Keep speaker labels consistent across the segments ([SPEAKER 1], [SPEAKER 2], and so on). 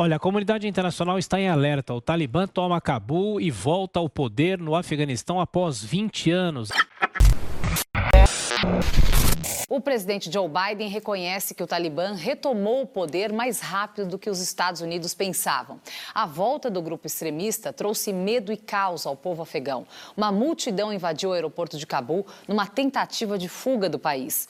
[SPEAKER 1] Olha, a comunidade internacional está em alerta. O Talibã toma Cabul e volta ao poder no Afeganistão após 20 anos.
[SPEAKER 2] O presidente Joe Biden reconhece que o Talibã retomou o poder mais rápido do que os Estados Unidos pensavam. A volta do grupo extremista trouxe medo e caos ao povo afegão. Uma multidão invadiu o aeroporto de Cabul numa tentativa de fuga do país.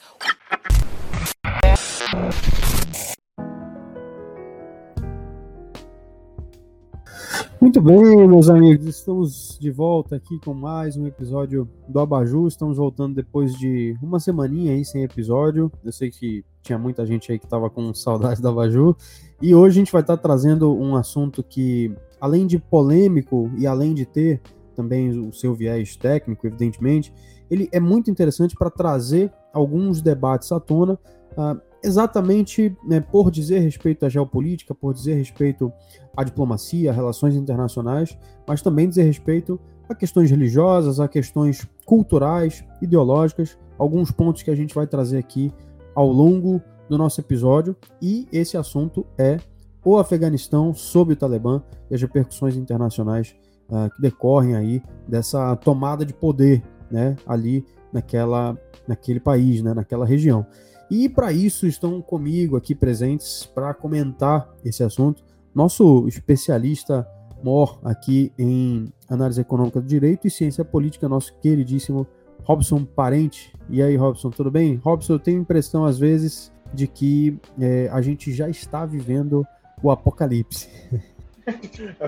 [SPEAKER 3] Muito bem, meus amigos, estamos de volta aqui com mais um episódio do Abaju. Estamos voltando depois de uma semaninha aí sem episódio. Eu sei que tinha muita gente aí que estava com saudade do Abaju. E hoje a gente vai estar trazendo um assunto que, além de polêmico e além de ter também o seu viés técnico, evidentemente, ele é muito interessante para trazer alguns debates à tona. Uh, exatamente né, por dizer respeito à geopolítica, por dizer respeito à diplomacia, a relações internacionais, mas também dizer respeito a questões religiosas, a questões culturais, ideológicas, alguns pontos que a gente vai trazer aqui ao longo do nosso episódio. E esse assunto é o Afeganistão sob o Talibã e as repercussões internacionais uh, que decorrem aí dessa tomada de poder, né, ali naquela, naquele país, né, naquela região. E para isso estão comigo aqui presentes para comentar esse assunto nosso especialista mor aqui em análise econômica do direito e ciência política, nosso queridíssimo Robson Parente. E aí, Robson, tudo bem? Robson, eu tenho a impressão às vezes de que é, a gente já está vivendo o apocalipse.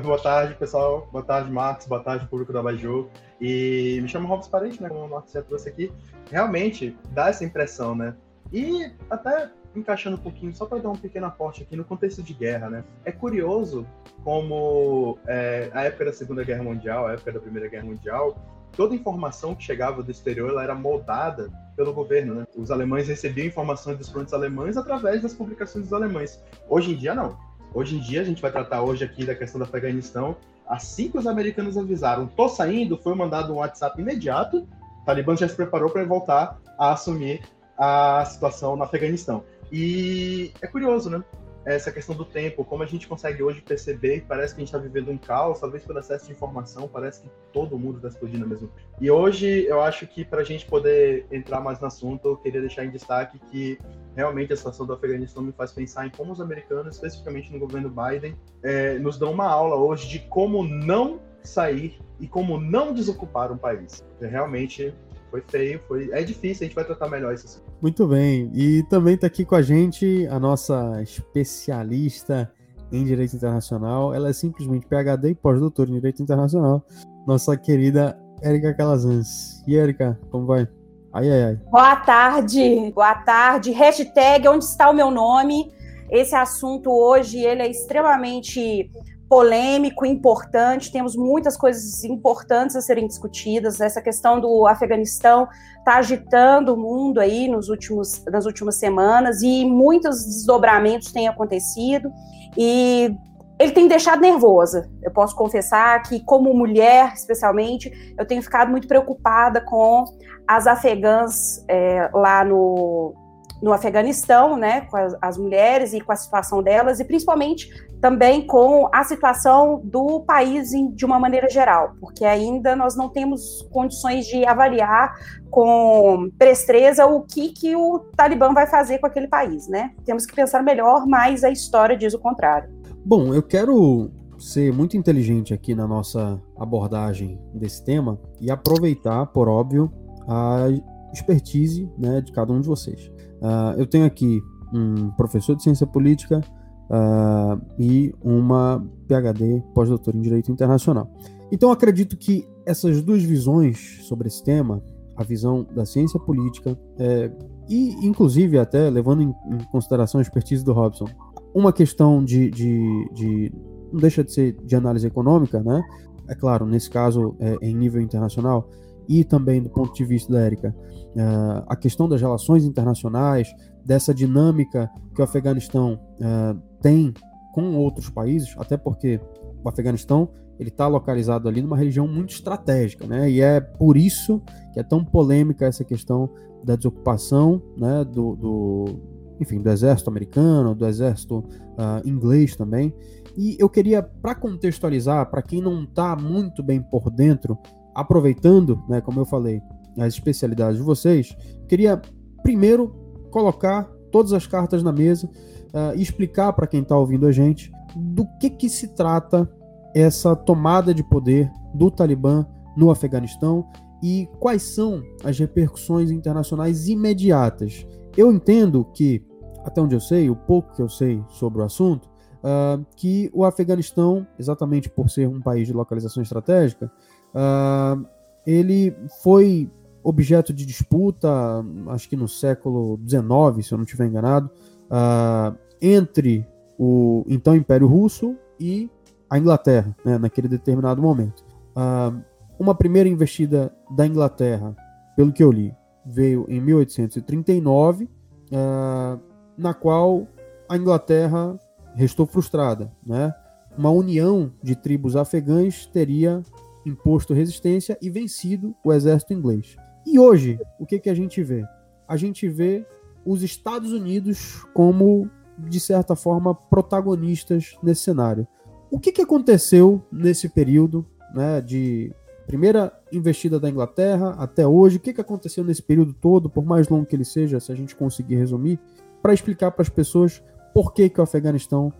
[SPEAKER 4] Boa tarde, pessoal. Boa tarde, Marcos. Boa tarde, público da Baju. E me chamo Robson Parente, né? Como o Marcos já trouxe aqui. Realmente dá essa impressão, né? E até encaixando um pouquinho, só para dar um pequeno aporte aqui no contexto de guerra, né? É curioso como é, a época da Segunda Guerra Mundial, a época da Primeira Guerra Mundial, toda informação que chegava do exterior ela era moldada pelo governo, né? Os alemães recebiam informações dos frontes alemães através das publicações dos alemães. Hoje em dia, não. Hoje em dia, a gente vai tratar hoje aqui da questão do Afeganistão. Assim que os americanos avisaram, tô saindo, foi mandado um WhatsApp imediato, o Talibã já se preparou para voltar a assumir a situação no Afeganistão. E é curioso, né? Essa questão do tempo, como a gente consegue hoje perceber, parece que a gente está vivendo um caos, talvez pelo excesso de informação, parece que todo mundo está explodindo mesmo. E hoje eu acho que para a gente poder entrar mais no assunto, eu queria deixar em destaque que realmente a situação do Afeganistão me faz pensar em como os americanos, especificamente no governo Biden, é, nos dão uma aula hoje de como não sair e como não desocupar um país. É realmente foi feio, foi. É difícil, a gente vai tratar melhor isso. Assim.
[SPEAKER 3] Muito bem. E também está aqui com a gente a nossa especialista em Direito Internacional. Ela é simplesmente PhD e pós-doutora em Direito Internacional. Nossa querida Érica Calazans. E Érica, como vai?
[SPEAKER 5] Ai, ai, ai. Boa tarde, boa tarde. Hashtag onde está o meu nome? Esse assunto hoje ele é extremamente polêmico, importante, temos muitas coisas importantes a serem discutidas. Essa questão do Afeganistão está agitando o mundo aí nos últimos, nas últimas semanas e muitos desdobramentos têm acontecido e ele tem deixado nervosa. Eu posso confessar que, como mulher, especialmente, eu tenho ficado muito preocupada com as afegãs é, lá no, no Afeganistão, né, com as, as, mulheres e com a situação delas, e principalmente também com a situação do país em, de uma maneira geral, porque ainda nós não temos condições de avaliar com presteza o que, que o Talibã vai fazer com aquele país, né? Temos que pensar melhor, mas a história diz o contrário.
[SPEAKER 3] Bom, eu quero ser muito inteligente aqui na nossa abordagem desse tema e aproveitar, por óbvio, a expertise né, de cada um de vocês. Uh, eu tenho aqui um professor de ciência política uh, e uma PhD pós-doutor em Direito Internacional. Então, acredito que essas duas visões sobre esse tema, a visão da ciência política é, e, inclusive, até levando em, em, consideração a expertise do Robson, uma questão de, de, de, não deixa de ser de análise econômica, né? É claro, nesse caso, é, em nível internacional, e também do ponto de vista da Érica, uh, a questão das relações internacionais, dessa dinâmica que o Afeganistão uh, tem com outros países, até porque o Afeganistão ele está localizado ali numa região muito estratégica, né? E é por isso que é tão polêmica essa questão da desocupação, né? Do, do enfim, do exército americano, do exército uh, inglês também. E eu queria, para contextualizar, para quem não está muito bem por dentro, aproveitando, né, como eu falei, as especialidades de vocês, queria primeiro colocar todas as cartas na mesa uh, e explicar para quem está ouvindo a gente do que, que se trata essa tomada de poder do Talibã no Afeganistão e quais são as repercussões internacionais imediatas. Eu entendo que, até onde eu sei, o pouco que eu sei sobre o assunto, uh, que o Afeganistão, exatamente por ser um país de localização estratégica, uh, ele foi objeto de disputa, acho que no século XIX, se eu não estiver enganado, uh, entre o então Império Russo e a Inglaterra, né, naquele determinado momento. Uh, uma primeira investida da Inglaterra, pelo que eu li, veio em 1839, uh, na qual a Inglaterra restou frustrada. Né? Uma união de tribos afegãs teria imposto resistência e vencido o exército inglês. E hoje, o que, que a gente vê? A gente vê os Estados Unidos como, de certa forma, protagonistas nesse cenário. O que, que aconteceu nesse período né, de primeira investida da Inglaterra até hoje? O que, que aconteceu nesse período todo, por mais longo que ele seja, se a gente conseguir resumir, para explicar para as pessoas por que, que o Afeganistão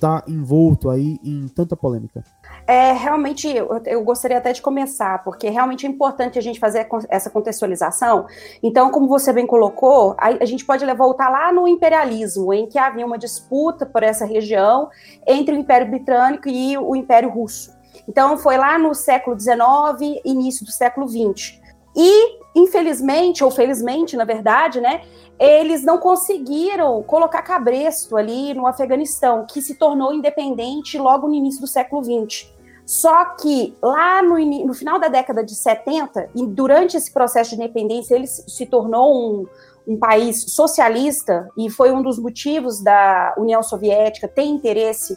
[SPEAKER 3] está envolto aí em tanta polêmica?
[SPEAKER 5] É, realmente, eu, eu, gostaria até de começar, porque realmente é importante a gente fazer essa contextualização. Então, como você bem colocou, a, a gente pode voltar lá no imperialismo, em que havia uma disputa por essa região entre o Império Britânico e o Império Russo. Então, foi lá no século XIX, início do século XX. E, infelizmente, ou felizmente, na verdade, né, eles não conseguiram colocar cabresto ali no Afeganistão, que se tornou independente logo no início do século XX. Só que lá no, no, final da década de 70, e durante esse processo de independência, ele se tornou um, um país socialista, e foi um dos motivos da União Soviética ter interesse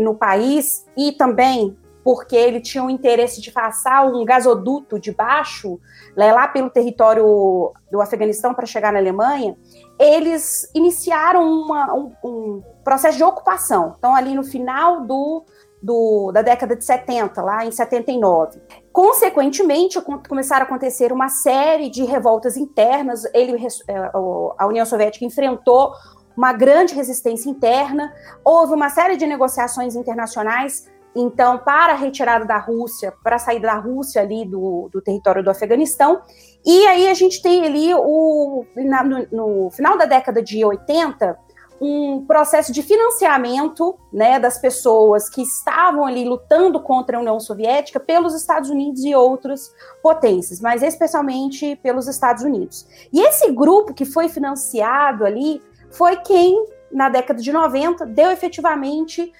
[SPEAKER 5] no país, e também porque ele tinha o interesse de passar um gasoduto de baixo né, lá pelo território do Afeganistão para chegar na Alemanha, eles iniciaram uma, um, um, processo de ocupação. Então, ali no final do, do, da década de 70, lá em 79. Consequentemente, começaram a acontecer uma série de revoltas internas. Ele, é, a União Soviética enfrentou uma grande resistência interna, houve uma série de negociações internacionais então, para a retirada da Rússia, para a saída da Rússia ali do, do território do Afeganistão. E aí a gente tem ali, o, na, no, no, final da década de 80, um processo de financiamento né, das pessoas que estavam ali lutando contra a União Soviética pelos Estados Unidos e outras potências, mas especialmente pelos Estados Unidos. E esse grupo que foi financiado ali foi quem, na década de 90, deu efetivamente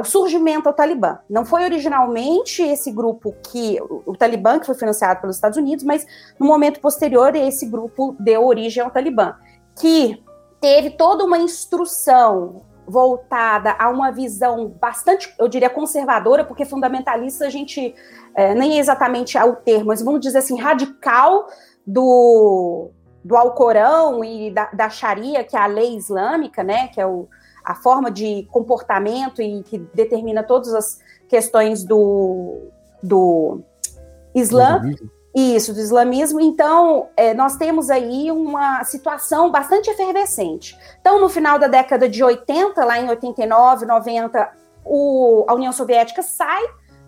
[SPEAKER 5] o surgimento ao Talibã. Não foi originalmente esse grupo que o, o, Talibã que foi financiado pelos Estados Unidos, mas no momento posterior esse grupo deu origem ao Talibã, que teve toda uma instrução voltada a uma visão bastante, eu diria, conservadora, porque fundamentalista a gente é, nem é exatamente o termo, mas vamos dizer assim, radical do, do Alcorão e da, da Sharia, que é a lei islâmica, né, que é o, a forma de comportamento e que determina todas as questões do, do Islã. Isso, do islamismo. Então, é, nós temos aí uma situação bastante efervescente. Então, no final da década de 80, lá em 89, 90, o, a União Soviética sai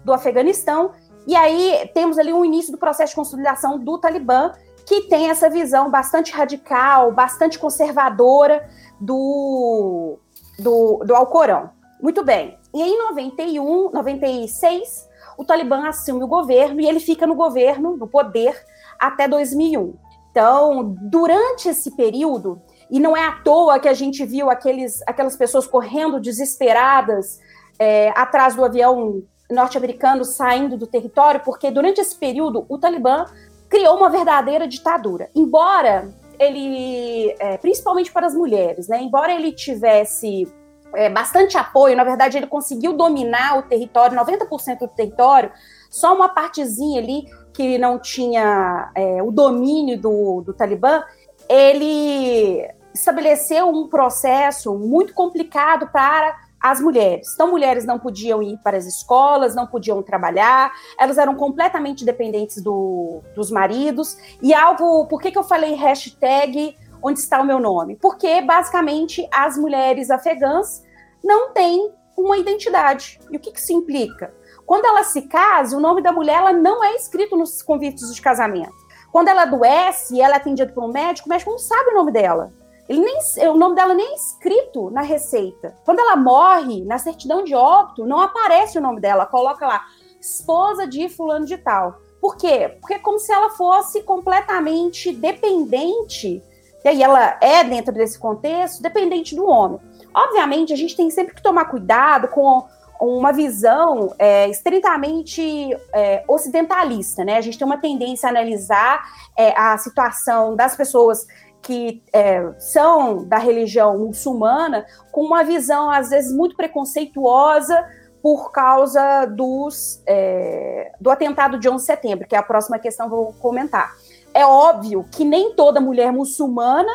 [SPEAKER 5] do Afeganistão, e aí temos ali um início do processo de consolidação do Talibã, que tem essa visão bastante radical, bastante conservadora do, do, do Alcorão. Muito bem. E em 91, 96, o Talibã assume o governo e ele fica no governo, no poder, até 2001. Então, durante esse período, e não é à toa que a gente viu aqueles, aquelas pessoas correndo desesperadas é, atrás do avião norte-americano saindo do território, porque durante esse período o Talibã criou uma verdadeira ditadura. Embora ele, é, principalmente para as mulheres, né? Embora ele tivesse é, bastante apoio, na verdade ele conseguiu dominar o território, 90% do território, só uma partezinha ali que não tinha é, o domínio do, do Talibã, ele estabeleceu um processo muito complicado para as mulheres. Então, mulheres não podiam ir para as escolas, não podiam trabalhar, elas eram completamente dependentes do, dos maridos. E algo, por que, que eu falei hashtag onde está o meu nome? Porque, basicamente, as mulheres afegãs não têm uma identidade. E o que, que isso implica? Quando ela se casa, o nome da mulher ela não é escrito nos convites de casamento. Quando ela adoece e ela é atendida por um médico, o médico não sabe o nome dela. Ele nem, o nome dela nem é escrito na receita. Quando ela morre, na certidão de óbito, não aparece o nome dela. Coloca lá, esposa de fulano de tal. Por quê? Porque é como se ela fosse completamente dependente, e aí ela é, dentro desse contexto, dependente do homem. Obviamente, a gente tem sempre que tomar cuidado com uma visão é, estritamente é, ocidentalista, né? A gente tem uma tendência a analisar é, a situação das pessoas que é, são da religião muçulmana com uma visão, às vezes, muito preconceituosa por causa dos, é, do atentado de 11 de setembro, que é a próxima questão que eu vou comentar. É óbvio que nem toda mulher muçulmana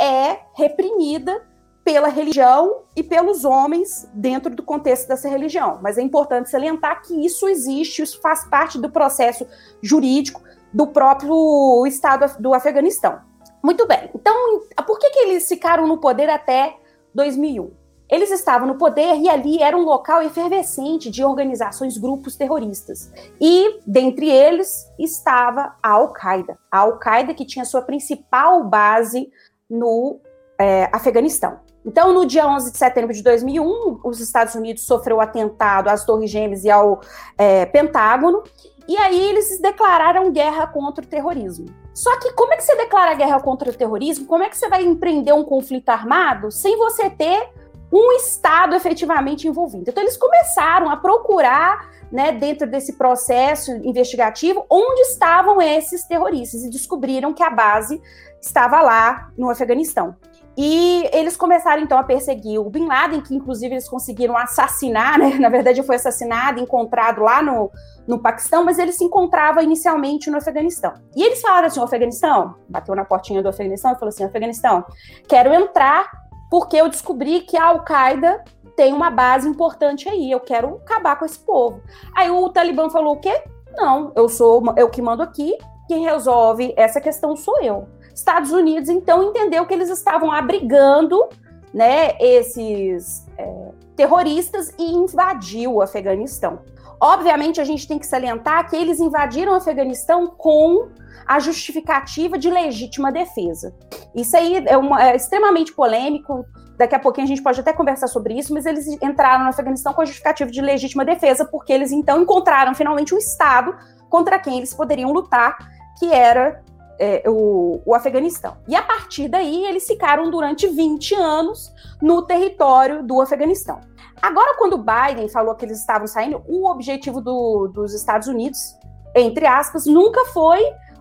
[SPEAKER 5] é reprimida pela religião e pelos homens dentro do contexto dessa religião. Mas é importante salientar que isso existe, isso faz parte do processo jurídico do próprio Estado do Afeganistão. Muito bem. Então, por que, que eles ficaram no poder até 2001? Eles estavam no poder e ali era um local efervescente de organizações, grupos terroristas. E, dentre eles, estava a Al-Qaeda. A Al-Qaeda que tinha sua principal base no é, Afeganistão. Então, no dia 11 de setembro de 2001, os Estados Unidos sofreu atentado às Torres Gêmeas e ao é, Pentágono, e aí eles declararam guerra contra o terrorismo. Só que como é que você declara guerra contra o terrorismo? Como é que você vai empreender um conflito armado sem você ter um Estado efetivamente envolvido? Então eles começaram a procurar, né, dentro desse processo investigativo, onde estavam esses terroristas e descobriram que a base estava lá no Afeganistão. E eles começaram então a perseguir o Bin Laden, que inclusive eles conseguiram assassinar, né? Na verdade, foi assassinado, encontrado lá no, no Paquistão, mas ele se encontrava inicialmente no Afeganistão. E eles falaram assim: o Afeganistão, bateu na portinha do Afeganistão e falou assim: Afeganistão, quero entrar porque eu descobri que a Al-Qaeda tem uma base importante aí, eu quero acabar com esse povo. Aí o Talibã falou o quê? Não, eu sou eu que mando aqui, quem resolve essa questão sou eu. Estados Unidos, então, entendeu que eles estavam abrigando né, esses é, terroristas e invadiu o Afeganistão. Obviamente, a gente tem que salientar que eles invadiram o Afeganistão com a justificativa de legítima defesa. Isso aí é, uma, é, extremamente polêmico. Daqui a pouquinho a gente pode até conversar sobre isso, mas eles entraram no Afeganistão com a justificativa de legítima defesa, porque eles então encontraram finalmente um Estado contra quem eles poderiam lutar, que era é, o, o Afeganistão. E a partir daí, eles ficaram durante 20 anos no território do Afeganistão. Agora, quando Biden falou que eles estavam saindo, o objetivo do, dos Estados Unidos, entre aspas, nunca foi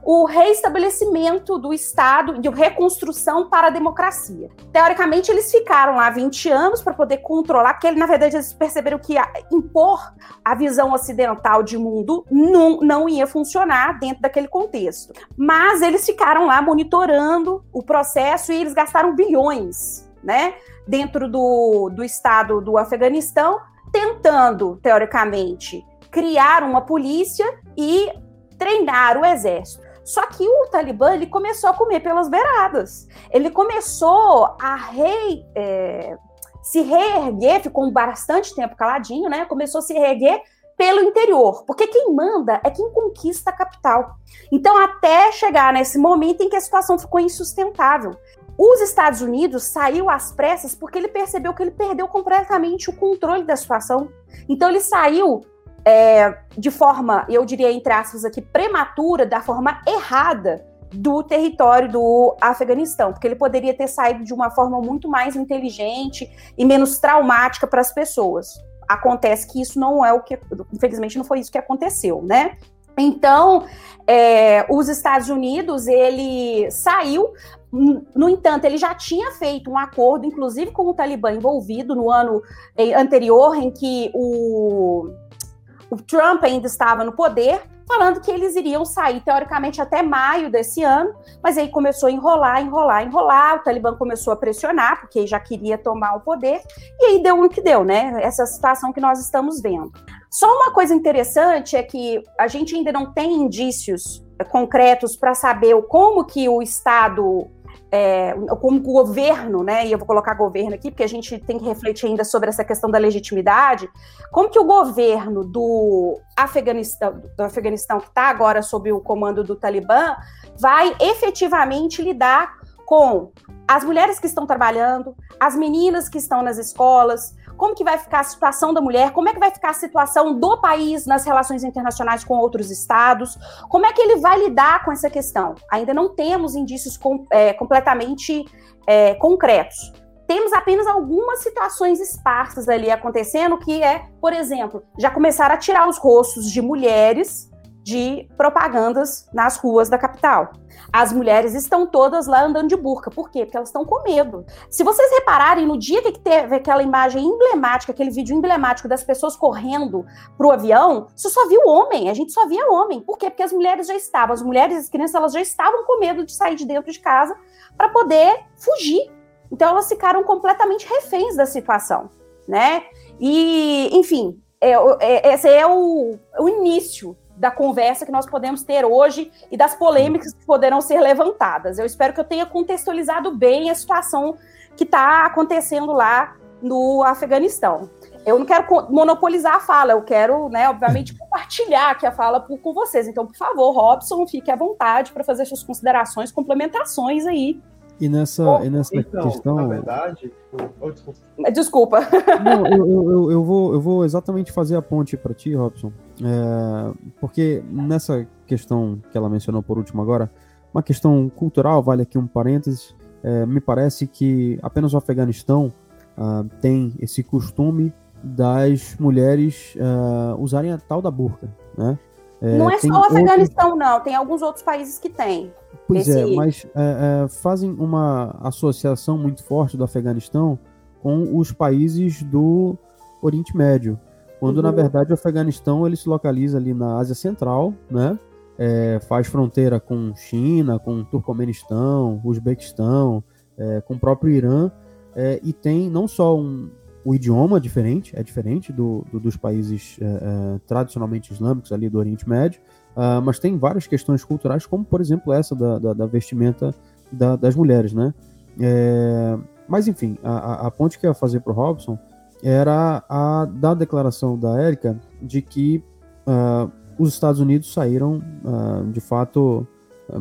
[SPEAKER 5] o reestabelecimento do Estado, de reconstrução para a democracia. Teoricamente, eles ficaram lá 20 anos para poder controlar, porque na verdade eles perceberam que impor a visão ocidental de mundo não, não ia funcionar dentro daquele contexto. Mas eles ficaram lá monitorando o processo e eles gastaram bilhões, né, dentro do, do Estado do Afeganistão, tentando, teoricamente, criar uma polícia e treinar o exército. Só que o Talibã ele começou a comer pelas beiradas. Ele começou a é, se reerguer, ficou bastante tempo caladinho, né? Começou a se reerguer pelo interior, porque quem manda é quem conquista a capital. Então, até chegar nesse momento em que a situação ficou insustentável. Os Estados Unidos saiu às pressas porque ele percebeu que ele perdeu completamente o controle da situação. Então, ele saiu é, de forma, eu diria entre aspas aqui, prematura, da forma errada do território do Afeganistão, porque ele poderia ter saído de uma forma muito mais inteligente e menos traumática para as pessoas. Acontece que isso não é o que, infelizmente, não foi isso que aconteceu, né? Então, é, os Estados Unidos, ele saiu, no entanto, ele já tinha feito um acordo, inclusive com o Talibã envolvido no ano eh, anterior, em que o o Trump ainda estava no poder falando que eles iriam sair, teoricamente, até maio desse ano, mas aí começou a enrolar, enrolar, enrolar, o Talibã começou a pressionar, porque já queria tomar o poder, e aí deu no que deu, né? Essa situação que nós estamos vendo. Só uma coisa interessante é que a gente ainda não tem indícios concretos para saber como que o Estado é, como o governo, né, e eu vou colocar governo aqui, porque a gente tem que refletir ainda sobre essa questão da legitimidade, como que o governo do Afeganistão, do Afeganistão que está agora sob o comando do Talibã, vai efetivamente lidar com as mulheres que estão trabalhando, as meninas que estão nas escolas, como que vai ficar a situação da mulher, como é que vai ficar a situação do país nas relações internacionais com outros estados, como é que ele vai lidar com essa questão. Ainda não temos indícios com, é, completamente é, concretos. Temos apenas algumas situações esparsas ali acontecendo, que é, por exemplo, já começaram a tirar os rostos de mulheres de propagandas nas ruas da capital. As mulheres estão todas lá andando de burca. Por quê? Porque elas estão com medo. Se vocês repararem, no dia que teve aquela imagem emblemática, aquele vídeo emblemático das pessoas correndo pro avião, você só viu homem. A gente só via homem. Por quê? Porque as mulheres já estavam, as mulheres e as crianças, elas já estavam com medo de sair de dentro de casa para poder fugir. Então elas ficaram completamente reféns da situação, né? E, enfim, é, é, esse é o, o início da conversa que nós podemos ter hoje e das polêmicas que poderão ser levantadas. Eu espero que eu tenha contextualizado bem a situação que está acontecendo lá no Afeganistão. Eu não quero monopolizar a fala, eu quero, né, obviamente, compartilhar aqui a fala por, com vocês. Então, por favor, Robson, fique à vontade para fazer suas considerações, complementações aí
[SPEAKER 3] e nessa, e nessa
[SPEAKER 4] então,
[SPEAKER 3] questão.
[SPEAKER 4] Na verdade. Oh, desculpa.
[SPEAKER 5] desculpa.
[SPEAKER 3] Não, eu, eu, eu, vou, eu vou exatamente fazer a ponte para ti, Robson. É, porque nessa questão que ela mencionou por último agora, uma questão cultural, vale aqui um parênteses. É, me parece que apenas o Afeganistão uh, tem esse costume das mulheres uh, usarem a tal da burca, né?
[SPEAKER 5] É, não é só o Afeganistão, outros... não. Tem alguns outros países que têm.
[SPEAKER 3] Pois Esse... é, mas é, é, fazem uma associação muito forte do Afeganistão com os países do Oriente Médio, quando na verdade o Afeganistão ele se localiza ali na Ásia Central, né? É, faz fronteira com China, com Turcomenistão, Uzbequistão, é, com o próprio Irã, é, e tem não só um, o idioma diferente, é diferente do, do dos países é, tradicionalmente islâmicos ali do Oriente Médio, Uh, mas tem várias questões culturais, como por exemplo essa da, da, da vestimenta da, das mulheres, né? É, mas enfim, a, a, ponte que eu ia fazer para o Robson era a da declaração da Érica de que uh, os Estados Unidos saíram, uh, de fato,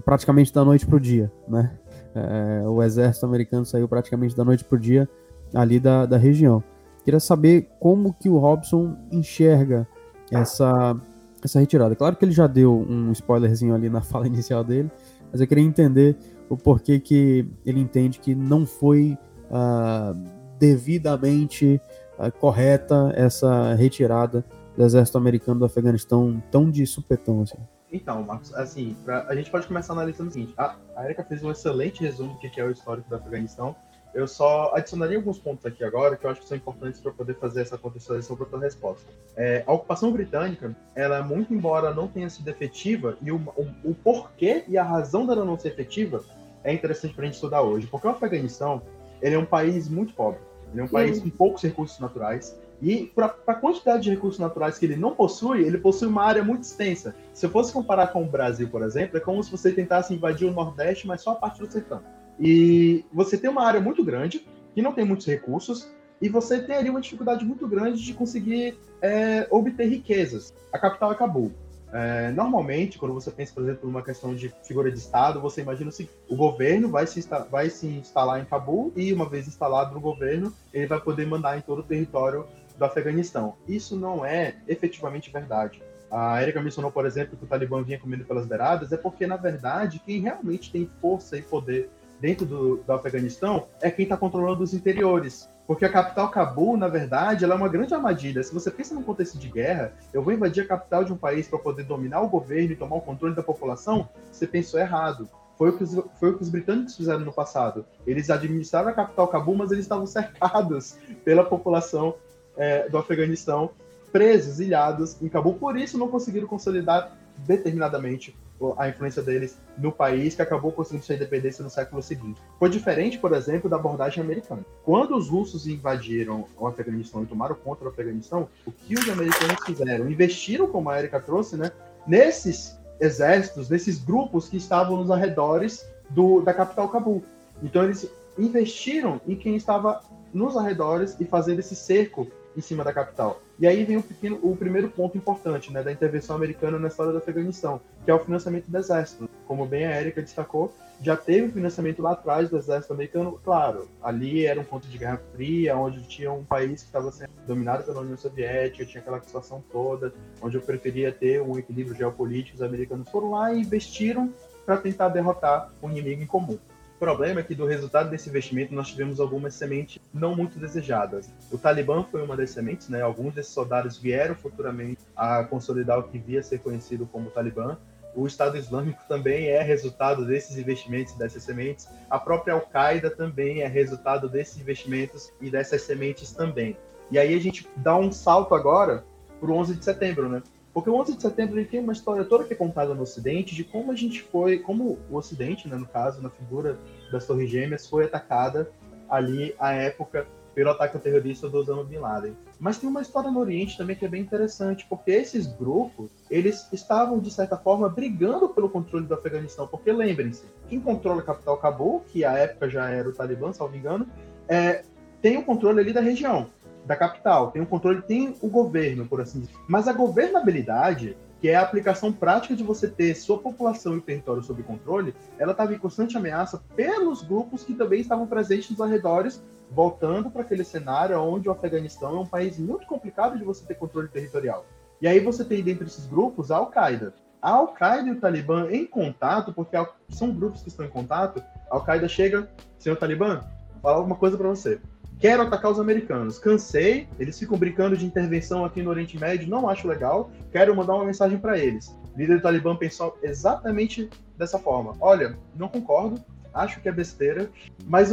[SPEAKER 3] praticamente da noite para o dia, né? É, o exército americano saiu praticamente da noite para o dia ali da, da região. Queria saber como que o Robson enxerga essa essa retirada. Claro que ele já deu um spoilerzinho ali na fala inicial dele, mas eu queria entender o porquê que ele entende que não foi uh, devidamente uh, correta essa retirada do exército americano do Afeganistão tão de supetão assim.
[SPEAKER 4] Então, Marcos, assim, pra, a gente pode começar analisando o seguinte: a, a Erika fez um excelente resumo do que é o histórico do Afeganistão. Eu só adicionaria alguns pontos aqui agora que eu acho que são importantes para poder fazer essa contextualização para a tua resposta. É, a ocupação britânica, ela muito embora não tenha sido efetiva, e o, o, o porquê e a razão dela não ser efetiva é interessante para a gente estudar hoje. Porque o Afeganistão, ele é um país muito pobre. Ele é um país com poucos recursos naturais. E para a quantidade de recursos naturais que ele não possui, ele possui uma área muito extensa. Se eu fosse comparar com o Brasil, por exemplo, é como se você tentasse invadir o Nordeste, mas só a parte do sertão. E você tem uma área muito grande, que não tem muitos recursos, e você ali uma dificuldade muito grande de conseguir é, obter riquezas. A capital é Cabul. É, normalmente, quando você pensa, por exemplo, numa questão de figura de Estado, você imagina assim, o governo vai se, vai se instalar em Cabul e, uma vez instalado no governo, ele vai poder mandar em todo o território do Afeganistão. Isso não é efetivamente verdade. A Erika mencionou, por exemplo, que o Talibã vinha comendo pelas beiradas, é porque, na verdade, quem realmente tem força e poder dentro do, do Afeganistão é quem está controlando os interiores. Porque a capital Cabul, na verdade, ela é uma grande armadilha. Se você pensa num contexto de guerra, eu vou invadir a capital de um país para poder dominar o governo e tomar o controle da população, você pensou errado. Foi o, que os, foi o que os britânicos fizeram no passado. Eles administraram a capital Cabul, mas eles estavam cercados pela população é, do Afeganistão, presos, ilhados em Cabul. Por isso não conseguiram consolidar determinadamente a influência deles no país, que acabou conseguindo sua independência no século seguinte. Foi diferente, por exemplo, da abordagem americana. Quando os russos invadiram o Afeganistão e tomaram conta do Afeganistão, o que os americanos fizeram? Investiram, como a Erika trouxe, né, nesses exércitos, nesses grupos que estavam nos arredores do, da capital Cabul. Então eles investiram em quem estava nos arredores e fazendo esse cerco em cima da capital. E aí vem o, pequeno, o primeiro ponto importante né, da intervenção americana na história do Afeganistão, que é o financiamento do exército. Como bem a Erika destacou, já teve financiamento lá atrás do exército americano, claro, ali era um ponto de guerra fria, onde tinha um país que estava sendo dominado pela União Soviética, tinha aquela situação toda, onde eu preferia ter um equilíbrio geopolítico, os americanos foram lá e investiram para tentar derrotar um inimigo em comum. O problema é que do resultado desse investimento nós tivemos algumas sementes não muito desejadas. O Talibã foi uma das sementes, né? Alguns desses soldados vieram futuramente a consolidar o que via ser conhecido como Talibã. O Estado Islâmico também é resultado desses investimentos e dessas sementes. A própria Al-Qaeda também é resultado desses investimentos e dessas sementes também. E aí a gente dá um salto agora para o 11 de setembro, né? Porque o 11 de setembro ele tem uma história toda que é contada no Ocidente de como a gente foi, como o Ocidente, né, no caso, na figura das Torres Gêmeas, foi atacada ali à época pelo ataque terrorista do Osama Bin Laden. Mas tem uma história no Oriente também que é bem interessante, porque esses grupos, eles estavam, de certa forma, brigando pelo controle do Afeganistão. Porque lembrem-se, quem controla a capital Cabul, que à época já era o Talibã, salvo engano, é, tem o controle ali da região da capital, tem o controle, tem o governo, por assim dizer. Mas a governabilidade, que é a aplicação prática de você ter sua população e território sob controle, ela estava em constante ameaça pelos grupos que também estavam presentes nos arredores, voltando para aquele cenário onde o Afeganistão é um país muito complicado de você ter controle territorial. E aí você tem dentro desses grupos a Al-Qaeda. A Al-Qaeda e o Talibã em contato, porque são grupos que estão em contato, a Al-Qaeda chega, senhor Talibã, falar alguma coisa para você. Quero atacar os americanos. Cansei, eles ficam brincando de intervenção aqui no Oriente Médio, não acho legal. Quero mandar uma mensagem para eles. O líder do Talibã pensou exatamente dessa forma. Olha, não concordo, acho que é besteira, mas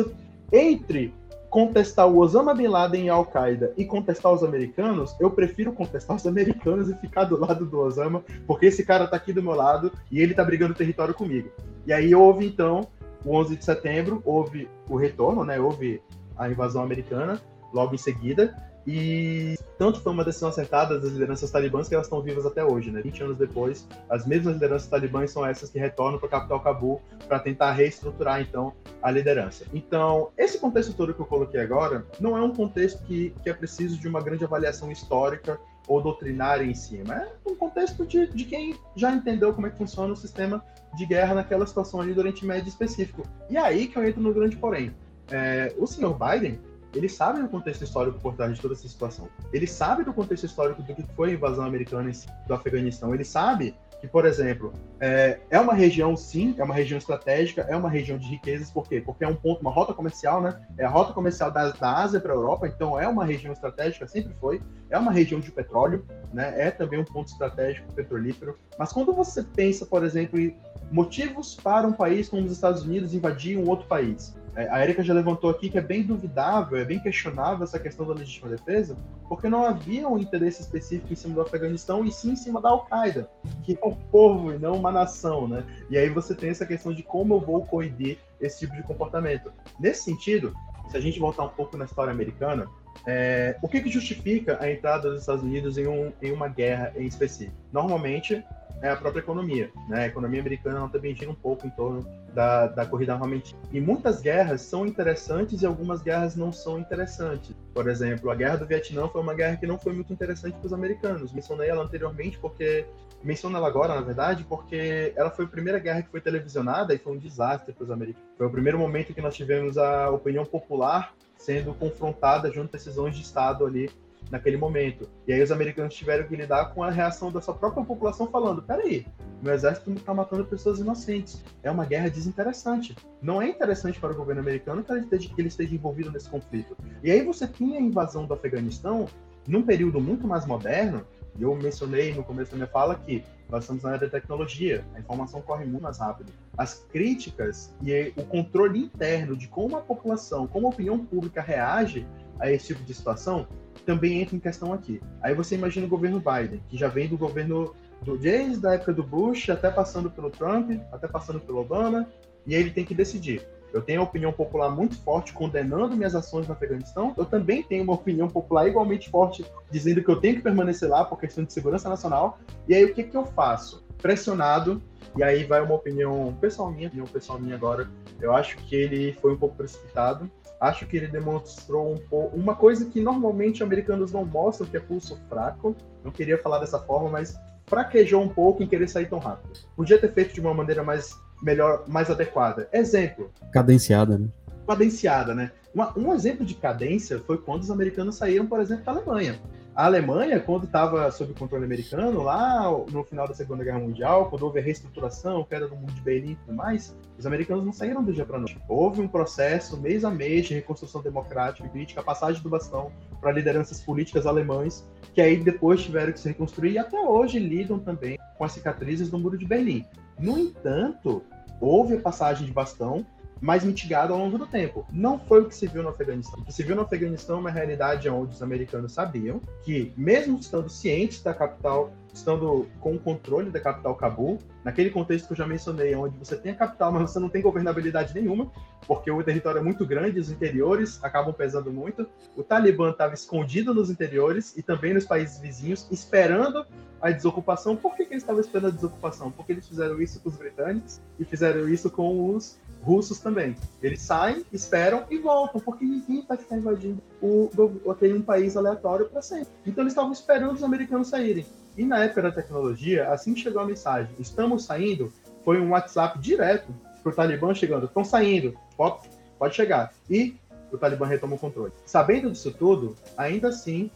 [SPEAKER 4] entre contestar o Osama Bin Laden e a Al-Qaeda e contestar os americanos, eu prefiro contestar os americanos e ficar do lado do Osama, porque esse cara tá aqui do meu lado e ele tá brigando território comigo. E aí houve, então, o 11 de setembro, houve o retorno, né? Houve a invasão americana logo em seguida. E tanto foi uma decisão acertada das lideranças talibãs que elas estão vivas até hoje, né? 20 anos depois, as mesmas lideranças talibãs são essas que retornam para a capital Cabul para tentar reestruturar então a liderança. Então, esse contexto todo que eu coloquei agora não é um contexto que, que é preciso de uma grande avaliação histórica ou doutrinária em cima. É um contexto de, de quem já entendeu como é que funciona o sistema de guerra naquela situação ali do Oriente Médio específico. E é aí que eu entro no grande porém é, o senhor Biden, ele sabe do contexto histórico por trás de toda essa situação. Ele sabe do contexto histórico do que foi a invasão americana do Afeganistão. Ele sabe que, por exemplo, é, é, uma região, sim, é uma região estratégica, é uma região de riquezas, por quê? Porque é um ponto, uma rota comercial, né? É a rota comercial da, da Ásia para a Europa, então é uma região estratégica, sempre foi. É uma região de petróleo, né? É também um ponto estratégico petrolífero. Mas quando você pensa, por exemplo, em motivos para um país como os Estados Unidos invadir um outro país, a Erika já levantou aqui que é bem duvidável, é bem questionável essa questão da legítima defesa, porque não havia um interesse específico em cima do Afeganistão e sim em cima da Al-Qaeda, que é um povo e não uma nação, né? E aí você tem essa questão de como eu vou coibir esse tipo de comportamento. Nesse sentido, se a gente voltar um pouco na história americana, é, o que, que justifica a entrada dos Estados Unidos em, um, em uma guerra em específico? Normalmente, é a própria economia. Né? A economia americana também gira um pouco em torno da, da corrida armamentista. E muitas guerras são interessantes e algumas guerras não são interessantes. Por exemplo, a Guerra do Vietnã foi uma guerra que não foi muito interessante para os americanos. Mencionei ela anteriormente porque menciono ela agora, na verdade, porque ela foi a primeira guerra que foi televisionada e foi um desastre para os americanos. Foi o primeiro momento que nós tivemos a opinião popular sendo confrontada junto a decisões de Estado ali naquele momento. E aí os americanos tiveram que lidar com a reação da sua própria população falando: peraí, meu exército está matando pessoas inocentes. É uma guerra desinteressante. Não é interessante para o governo americano que ele esteja, que ele esteja envolvido nesse conflito. E aí você tinha a invasão do Afeganistão num período muito mais moderno, e eu mencionei no começo da minha fala que nós estamos na era da tecnologia, a informação corre muito mais rápido. As críticas e o controle interno de como a população, como a opinião pública reage a esse tipo de situação também entra em questão aqui. Aí você imagina o governo Biden, que já vem do governo do, desde a época do Bush, até passando pelo Trump, até passando pelo Obama, e ele tem que decidir. Eu tenho uma opinião popular muito forte condenando minhas ações no Afeganistão. Eu também tenho uma opinião popular igualmente forte dizendo que eu tenho que permanecer lá por questão de segurança nacional. E aí o que, que eu faço? Pressionado, e aí vai uma opinião pessoal minha, opinião pessoal minha agora. Eu acho que ele foi um pouco precipitado. Acho que ele demonstrou um pouco, uma coisa que normalmente americanos não mostram, que é pulso fraco. Não queria falar dessa forma, mas fraquejou um pouco em querer sair tão rápido. Podia ter feito de uma maneira mais melhor, mais adequada. Exemplo.
[SPEAKER 3] Cadenciada, né?
[SPEAKER 4] Cadenciada, né? Uma, um exemplo de cadência foi quando os americanos saíram, por exemplo, da Alemanha. A Alemanha, quando estava sob controle americano, lá no final da Segunda Guerra Mundial, quando houve a reestruturação, queda do mundo de Berlim e tudo mais, os americanos não saíram do dia para noite. Houve um processo mês a mês de reconstrução democrática e política, passagem do bastão para lideranças políticas alemães, que aí depois tiveram que se reconstruir e até hoje lidam também com as cicatrizes do Muro de Berlim. No entanto, houve a passagem de bastão, mas mitigada ao longo do tempo. Não foi o que se viu no Afeganistão. O que se viu no Afeganistão é uma realidade onde os americanos sabiam que, mesmo estando cientes da capital, estando com o controle da capital Cabul, naquele contexto que eu já mencionei, onde você tem a capital, mas você não tem governabilidade nenhuma, porque o território é muito grande, os interiores acabam pesando muito. O Talibã estava escondido nos interiores e também nos países vizinhos, esperando a desocupação. Por que, que eles estavam esperando a desocupação? Porque eles fizeram isso com os britânicos e fizeram isso com os russos também. Eles saem, esperam e voltam, porque ninguém ficar invadindo o, aquele um país aleatório para sempre. Então eles estavam esperando os americanos saírem. E na época da tecnologia, assim que chegou a mensagem, estamos saindo, foi um WhatsApp direto pro Talibã chegando, estão saindo, pode, pode chegar. E o Talibã retoma o controle. Sabendo disso tudo, ainda assim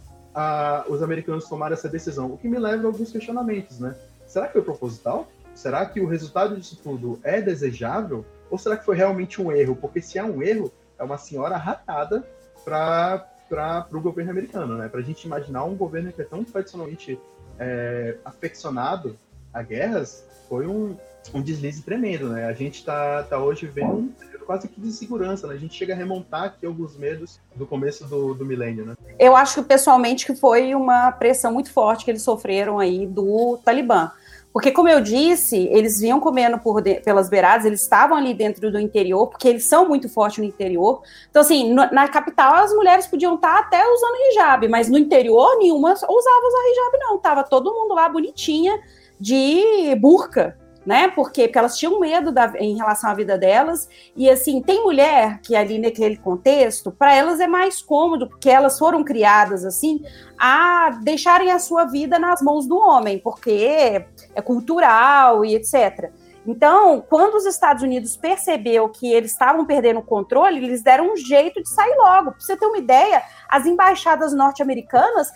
[SPEAKER 4] os americanos tomaram essa decisão, o que me leva a alguns questionamentos, né? Será que foi proposital? Será que o resultado disso tudo é desejável? Ou será que foi realmente um erro? Porque se é um erro, é uma senhora ratada para o governo americano, né? Para a gente imaginar um governo que é tão tradicionalmente é, afeccionado a guerras, foi um, um deslize tremendo, né? A gente está tá hoje vendo um quase que de segurança, né? A gente chega a remontar aqui alguns medos do começo do, do milênio, né?
[SPEAKER 5] Eu acho que pessoalmente que foi uma pressão muito forte que eles sofreram aí do Talibã. Porque, como eu disse, eles vinham comendo por de, pelas beiradas, eles estavam ali dentro do interior, porque eles são muito fortes no interior. Então, assim, no, na capital as mulheres podiam estar até usando hijab, mas no interior nenhuma usava usar hijab, não. Tava todo mundo lá bonitinha de burca né? Porque, porque elas tinham medo da, em relação à vida delas. E assim, tem mulher que ali naquele contexto, para elas é mais cômodo, porque elas foram criadas assim, a deixarem a sua vida nas mãos do homem, porque é cultural e etc. Então, quando os Estados Unidos percebeu que eles estavam perdendo o controle, eles deram um jeito de sair logo. Para você ter uma ideia, as embaixadas norte-americanas,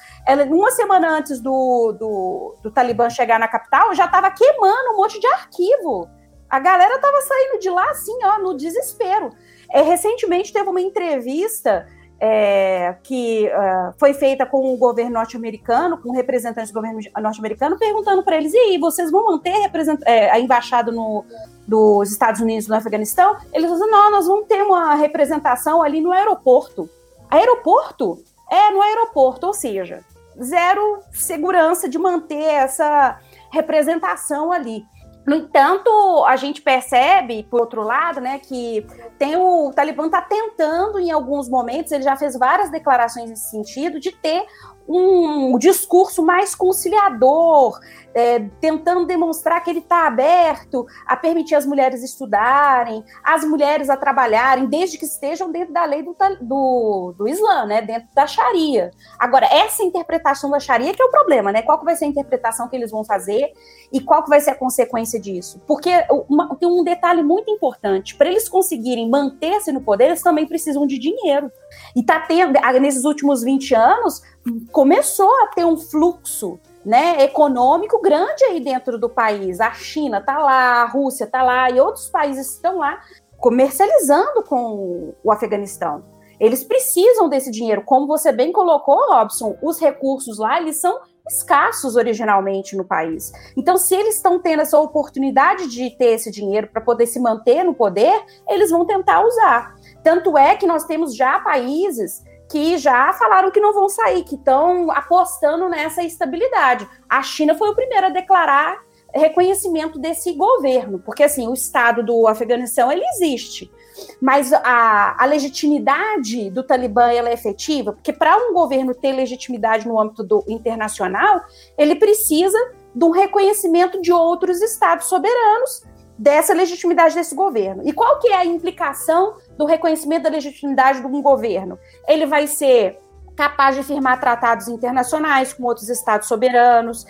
[SPEAKER 5] uma semana antes do, do, do Talibã chegar na capital, já estava queimando um monte de arquivo. A galera estava saindo de lá assim, ó, no desespero. É, recentemente teve uma entrevista é, que uh, foi feita com o governo norte-americano, com representantes do governo norte-americano, perguntando para eles: e vocês vão manter é, a embaixada no, dos Estados Unidos no Afeganistão? Eles dizem: não, nós vamos ter uma representação ali no aeroporto. Aeroporto? É, no aeroporto, ou seja, zero segurança de manter essa representação ali. No entanto, a gente percebe, por outro lado, né, que tem o, o Talibã está tentando, em alguns momentos, ele já fez várias declarações nesse sentido, de ter um discurso mais conciliador, é, tentando demonstrar que ele está aberto a permitir as mulheres estudarem, as mulheres a trabalharem, desde que estejam dentro da lei do, do, do Islã, né, dentro da Sharia. Agora, essa interpretação da Sharia que é o problema, né? Qual que vai ser a interpretação que eles vão fazer e qual que vai ser a consequência disso? Porque uma, tem um detalhe muito importante, para eles conseguirem manter-se no poder, eles também precisam de dinheiro. E tá tendo, nesses últimos 20 anos, começou a ter um fluxo né, econômico grande aí dentro do país. A China está lá, a Rússia está lá e outros países estão lá comercializando com o Afeganistão. Eles precisam desse dinheiro, como você bem colocou, Robson. Os recursos lá eles são escassos originalmente no país. Então, se eles estão tendo essa oportunidade de ter esse dinheiro para poder se manter no poder, eles vão tentar usar. Tanto é que nós temos já países que já falaram que não vão sair, que estão apostando nessa estabilidade. A China foi o primeiro a declarar reconhecimento desse governo, porque assim, o Estado do Afeganistão ele existe, mas a, a legitimidade do Talibã ela é efetiva, porque para um governo ter legitimidade no âmbito do internacional, ele precisa de um reconhecimento de outros estados soberanos dessa legitimidade desse governo. E qual que é a implicação do reconhecimento da legitimidade de um governo? Ele vai ser capaz de firmar tratados internacionais com outros estados soberanos,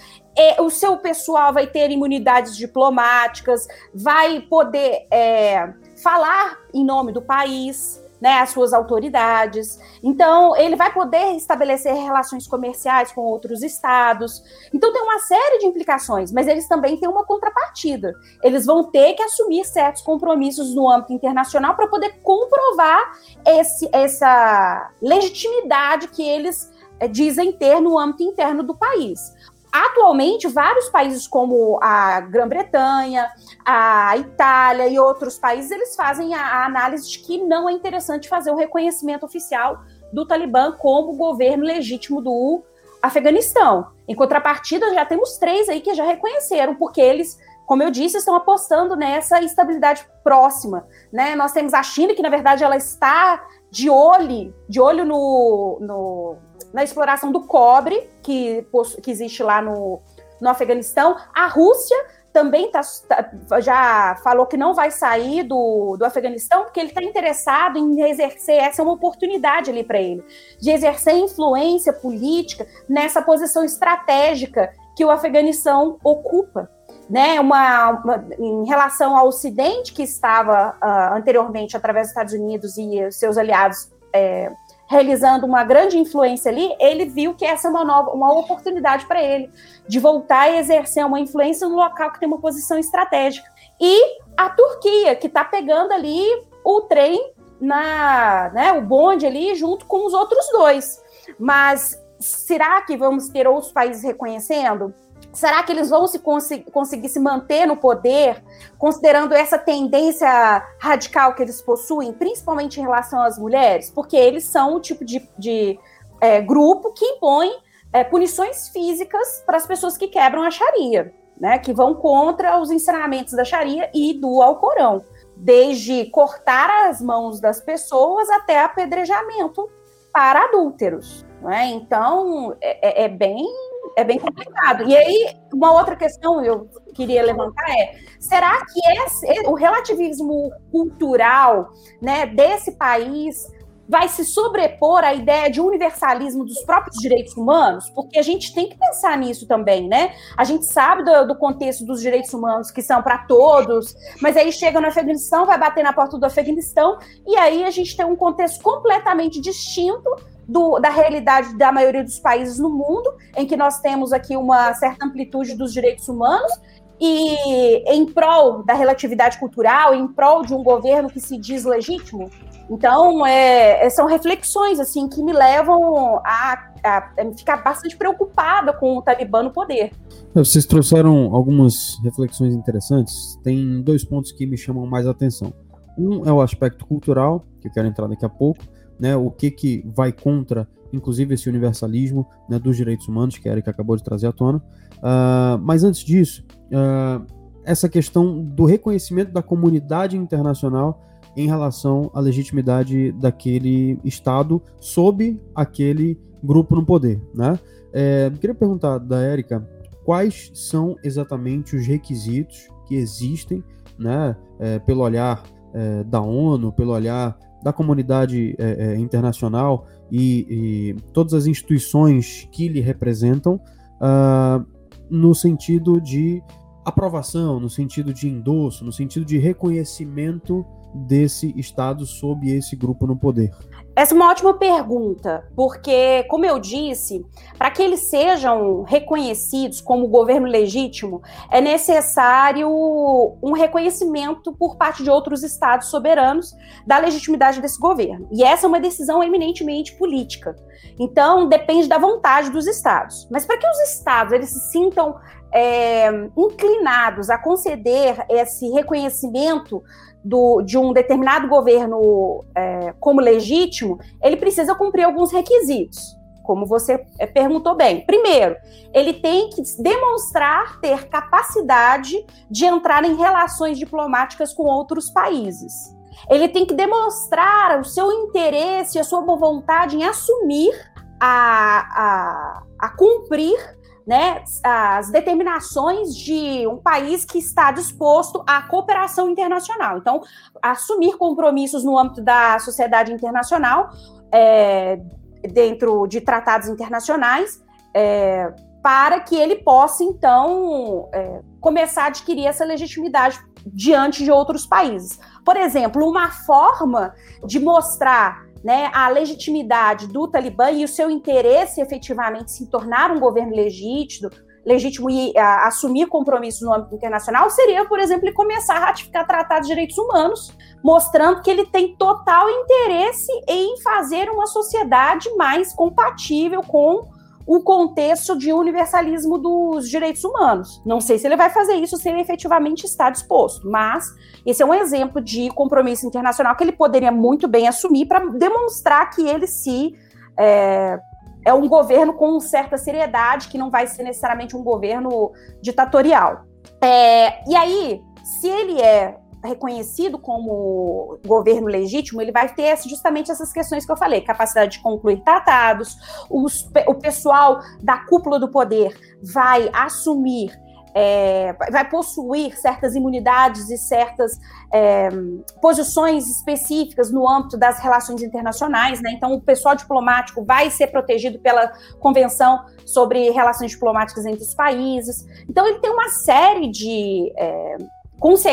[SPEAKER 5] o seu pessoal vai ter imunidades diplomáticas, vai poder é, falar em nome do país, né, as suas autoridades. Então, ele vai poder estabelecer relações comerciais com outros estados. Então, tem uma série de implicações, mas eles também têm uma contrapartida. Eles vão ter que assumir certos compromissos no âmbito internacional para poder comprovar esse, essa legitimidade que eles é, dizem ter no âmbito interno do país. Atualmente, vários países como a Grã-Bretanha, a Itália e outros países, eles fazem a, a, análise de que não é interessante fazer o reconhecimento oficial do Talibã como governo legítimo do Afeganistão. Em contrapartida, já temos três aí que já reconheceram, porque eles, como eu disse, estão apostando nessa estabilidade próxima. Né? Nós temos a China, que na verdade ela está de olho, de olho no, no na exploração do cobre que, que existe lá no, no Afeganistão. A Rússia também tá, tá, já falou que não vai sair do, do Afeganistão, porque ele está interessado em exercer, essa é uma oportunidade ali para ele, de exercer influência política nessa posição estratégica que o Afeganistão ocupa. Né, uma, uma em relação ao Ocidente, que estava uh, anteriormente através dos Estados Unidos e seus aliados é, realizando uma grande influência ali, ele viu que essa é uma nova, uma oportunidade para ele de voltar a exercer uma influência no local que tem uma posição estratégica. E a Turquia, que está pegando ali o trem na, né, o bonde ali junto com os outros dois. Mas será que vamos ter outros países reconhecendo? Será que eles vão se cons conseguir se manter no poder, considerando essa tendência radical que eles possuem, principalmente em relação às mulheres? Porque eles são o tipo de, de é, grupo que impõe é, punições físicas para as pessoas que quebram a Sharia, né, que vão contra os ensinamentos da Sharia e do Alcorão, desde cortar as mãos das pessoas até apedrejamento para adúlteros. Né? Então, é, é, é bem é bem complicado. E aí, uma outra questão eu queria levantar é: será que esse, o relativismo cultural né, desse país vai se sobrepor à ideia de universalismo dos próprios direitos humanos? Porque a gente tem que pensar nisso também, né? A gente sabe do, do contexto dos direitos humanos que são para todos, mas aí chega no Afeganistão, vai bater na porta do Afeganistão, e aí a gente tem um contexto completamente distinto do, da realidade da maioria dos países no mundo, em que nós temos aqui uma certa amplitude dos direitos humanos, e em prol da relatividade cultural, em prol de um governo que se diz legítimo. Então, é, é são reflexões assim que me levam a, a, ficar bastante preocupada com o Talibã no poder.
[SPEAKER 3] Vocês trouxeram algumas reflexões interessantes. Tem dois pontos que me chamam mais atenção. Um é o aspecto cultural, que eu quero entrar daqui a pouco, né, o que, que vai contra, inclusive, esse universalismo né, dos direitos humanos, que a Erika acabou de trazer à tona. Uh, mas antes disso, uh, essa questão do reconhecimento da comunidade internacional em relação à legitimidade daquele Estado sob aquele grupo no poder. Né? É, queria perguntar da Érica quais são exatamente os requisitos que existem né, é, pelo olhar é, da ONU, pelo olhar da comunidade é, é, internacional e, e, todas as instituições que lhe representam uh, no sentido de aprovação, no sentido de endosso, no sentido de reconhecimento desse Estado sob esse grupo no poder?
[SPEAKER 5] Essa é uma ótima pergunta, porque, como eu disse, para que eles sejam reconhecidos como governo legítimo, é necessário um reconhecimento por parte de outros estados soberanos da legitimidade desse governo. E essa é uma decisão eminentemente política. Então, depende da vontade dos estados. Mas para que os estados eles se sintam é, inclinados a conceder esse reconhecimento do, de um determinado governo é, como legítimo, ele precisa cumprir alguns requisitos, como você é, perguntou bem. Primeiro, ele tem que demonstrar ter capacidade de entrar em relações diplomáticas com outros países. Ele tem que demonstrar o seu interesse, a sua boa vontade em assumir a, a, a cumprir né, as determinações de um país que está disposto à cooperação internacional. Então, assumir compromissos no âmbito da sociedade internacional, é, dentro de tratados internacionais, é, para que ele possa, então, é, começar a adquirir essa legitimidade diante de outros países. Por exemplo, uma forma de mostrar né, a legitimidade do Talibã e o seu interesse efetivamente se tornar um governo legítimo, legítimo e a, assumir compromissos no âmbito internacional seria, por exemplo, ele começar a ratificar tratados de direitos humanos, mostrando que ele tem total interesse em fazer uma sociedade mais compatível com o contexto de universalismo dos direitos humanos. Não sei se ele vai fazer isso se ele efetivamente está disposto, mas esse é um exemplo de compromisso internacional que ele poderia muito bem assumir para demonstrar que ele se é, é um governo com certa seriedade, que não vai ser necessariamente um governo ditatorial. É, e aí, se ele é reconhecido como governo legítimo, ele vai ter justamente essas questões que eu falei: capacidade de concluir tratados, os, o pessoal da cúpula do poder vai assumir. É, vai possuir certas imunidades e certas é, posições específicas no âmbito das relações internacionais, né? Então, o pessoal diplomático vai ser protegido pela Convenção sobre Relações Diplomáticas entre os Países. Então, ele tem uma série de é,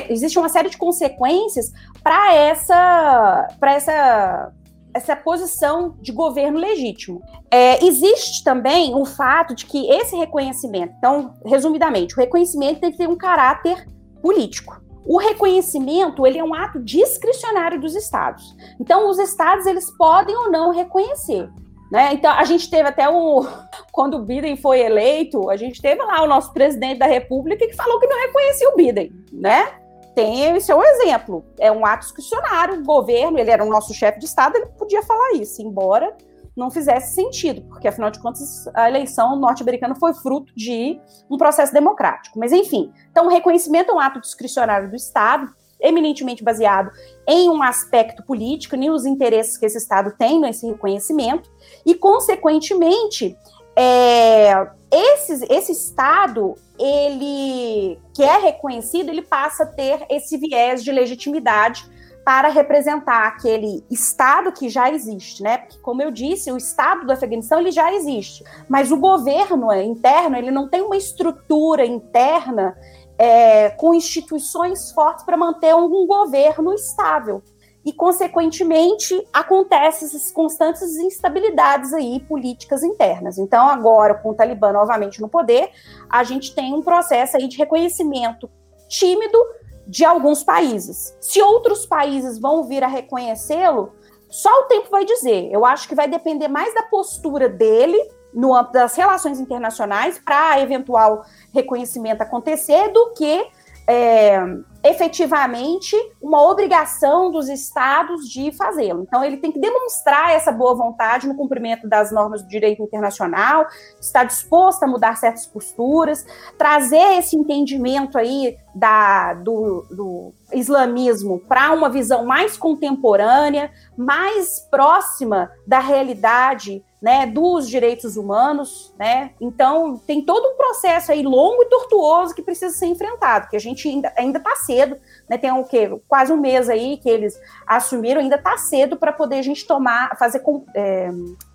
[SPEAKER 5] existe uma série de consequências para essa, para essa, essa posição de governo legítimo. É, existe também o fato de que esse reconhecimento, então, resumidamente, o reconhecimento tem que ter um caráter político. O reconhecimento ele é um ato discricionário dos estados. Então, os estados eles podem ou não reconhecer. Né? Então, a gente teve até um. Quando o Biden foi eleito, a gente teve lá o nosso presidente da República que falou que não reconhecia o Biden, né? Tem esse é um exemplo. É um ato discricionário, o governo, ele era o nosso chefe de Estado, ele podia falar isso, embora não fizesse sentido, porque afinal de contas a eleição norte-americana foi fruto de um processo democrático. Mas enfim, então o reconhecimento é um ato discricionário do Estado, eminentemente baseado em um aspecto político, nem os interesses que esse Estado tem nesse reconhecimento, e, consequentemente, é, esse, esse Estado, ele que é reconhecido, ele passa a ter esse viés de legitimidade para representar aquele Estado que já existe, né? Porque, como eu disse, o Estado do Afeganistão ele já existe, mas o governo interno ele não tem uma estrutura interna é, com instituições fortes para manter um governo estável. E, consequentemente, acontecem essas constantes instabilidades aí políticas internas. Então, agora, com o Talibã novamente no poder, a gente tem um processo aí de reconhecimento tímido de alguns países. Se outros países vão vir a reconhecê-lo, só o tempo vai dizer. Eu acho que vai depender mais da postura dele no âmbito das relações internacionais para eventual reconhecimento acontecer do que é, efetivamente uma obrigação dos estados de fazê-lo. Então, ele tem que demonstrar essa boa vontade no cumprimento das normas do direito internacional, estar disposto a mudar certas posturas, trazer esse entendimento aí da, do, do islamismo para uma visão mais contemporânea, mais próxima da realidade né, dos direitos humanos, né? Então tem todo um processo aí longo e tortuoso que precisa ser enfrentado, que a gente ainda ainda está cedo, né? Tem o quê? Quase um mês aí que eles assumiram, ainda está cedo para poder a gente tomar, fazer é,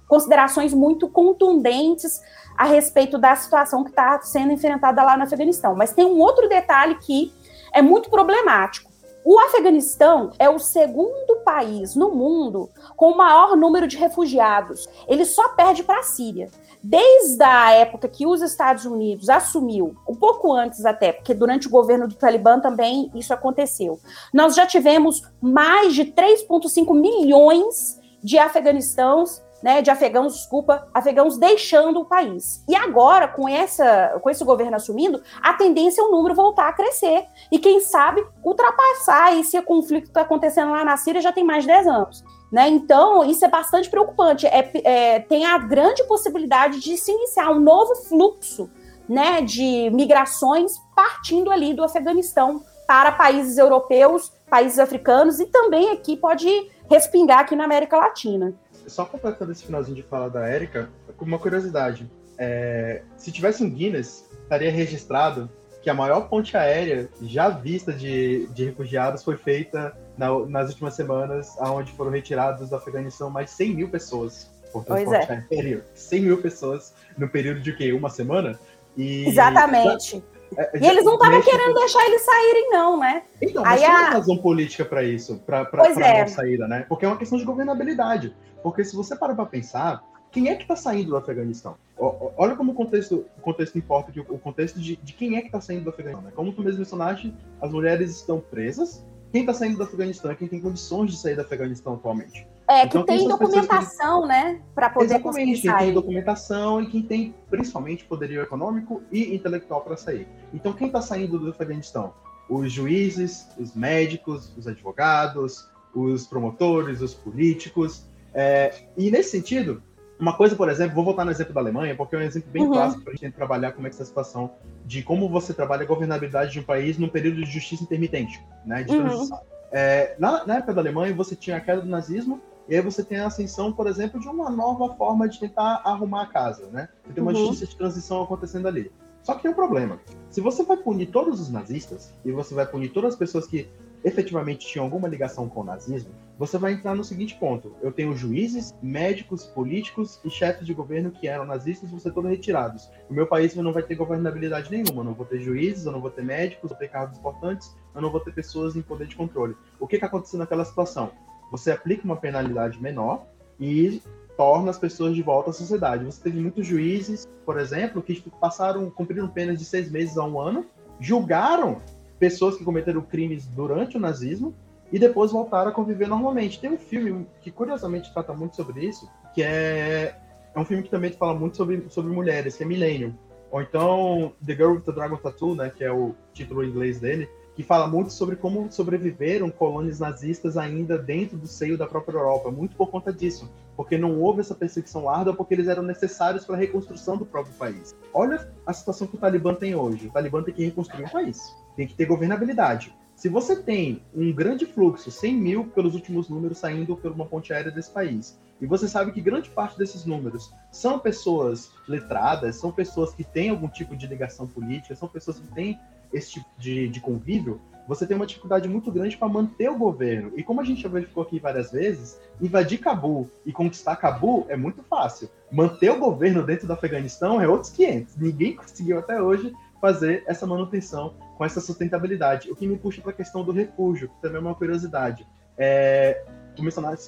[SPEAKER 5] considerações muito contundentes a respeito da situação que está sendo enfrentada lá no Afeganistão. Mas tem um outro detalhe que é muito problemático. O Afeganistão é o segundo país no mundo com o maior número de refugiados. Ele só perde para a Síria. Desde a época que os Estados Unidos assumiu, um pouco antes até, porque durante o governo do Talibã também isso aconteceu, nós já tivemos mais de 3,5 milhões de afeganistãos né, de afegãos, desculpa, afegãos deixando o país. E agora, com, essa, com esse governo assumindo, a tendência é o número voltar a crescer. E quem sabe ultrapassar esse conflito que está acontecendo lá na Síria já tem mais de 10 anos. Né? Então, isso é bastante preocupante. É, é, tem a grande possibilidade de se iniciar um novo fluxo né, de migrações partindo ali do Afeganistão para países europeus, países africanos e também aqui pode respingar aqui na América Latina.
[SPEAKER 4] Só completando esse finalzinho de fala da Érica, com uma curiosidade. É, se tivesse um Guinness, estaria registrado que a maior ponte aérea já vista de, de refugiados foi feita na, nas últimas semanas, onde foram retirados do Afeganistão mais de 100 mil pessoas por transporte é. aéreo. 100 mil pessoas no período de quê? Uma semana?
[SPEAKER 5] E Exatamente. Já, é, e eles não estavam querendo deixar eles saírem, não, né?
[SPEAKER 4] Então, mas Aí tem a... razão política para isso, para é. não saída, né? Porque é uma questão de governabilidade. Porque se você para para pensar, quem é que está saindo do Afeganistão? Olha como o contexto, o contexto importa, o contexto de, de quem é que está saindo do Afeganistão. Né? Como tu mesmo mencionaste, as mulheres estão presas. Quem está saindo do Afeganistão é quem tem condições de sair do Afeganistão atualmente.
[SPEAKER 5] É, então, que tem documentação, que... né, para poder
[SPEAKER 4] Exatamente, quem tem documentação e quem tem, principalmente, poderio econômico e intelectual para sair. Então, quem está saindo do Afeganistão? Os juízes, os médicos, os advogados, os promotores, os políticos. É, e, nesse sentido, uma coisa, por exemplo, vou voltar no exemplo da Alemanha, porque é um exemplo bem uhum. clássico para a gente trabalhar como é que essa situação de como você trabalha a governabilidade de um país num período de justiça intermitente, né, de uhum. É, na, na, época da Alemanha, você tinha a queda do nazismo e aí você tem a ascensão, por exemplo, de uma nova forma de tentar arrumar a casa, né? Você tem uma uhum. justiça de transição acontecendo ali. Só que tem um problema. Se você vai punir todos os nazistas e você vai punir todas as pessoas que efetivamente tinham alguma ligação com o nazismo, você vai entrar no seguinte ponto: eu tenho juízes, médicos, políticos e chefes de governo que eram nazistas, vão ser todos retirados. O meu país não vai ter governabilidade nenhuma. Eu não vou ter juízes, eu não vou ter médicos, eu vou ter cargos importantes, eu não vou ter pessoas em poder de controle. O que, que aconteceu naquela situação? Você aplica uma penalidade menor e torna as pessoas de volta à sociedade. Você teve muitos juízes, por exemplo, que passaram, cumpriram penas de seis meses a um ano, julgaram pessoas que cometeram crimes durante o nazismo e depois voltaram a conviver normalmente. Tem um filme que curiosamente trata muito sobre isso, que é, é um filme que também fala muito sobre, sobre mulheres, que é Millennium. Ou então The Girl with the Dragon Tattoo, né, que é o título em inglês dele, que fala muito sobre como sobreviveram colônias nazistas ainda dentro do seio da própria Europa, muito por conta disso, porque não houve essa perseguição árdua, porque eles eram necessários para a reconstrução do próprio país. Olha a situação que o Talibã tem hoje. O Talibã tem que reconstruir um país tem que ter governabilidade. Se você tem um grande fluxo, 100 mil pelos últimos números saindo por uma ponte aérea desse país, e você sabe que grande parte desses números são pessoas letradas, são pessoas que têm algum tipo de ligação política, são pessoas que têm esse tipo de, de convívio, você tem uma dificuldade muito grande para manter o governo. E como a gente já verificou aqui várias vezes, invadir Cabul e conquistar Cabul é muito fácil. Manter o governo dentro do Afeganistão é outros 500. Ninguém conseguiu até hoje fazer essa manutenção com essa sustentabilidade. O que me puxa para a questão do refúgio, que também é uma curiosidade. É,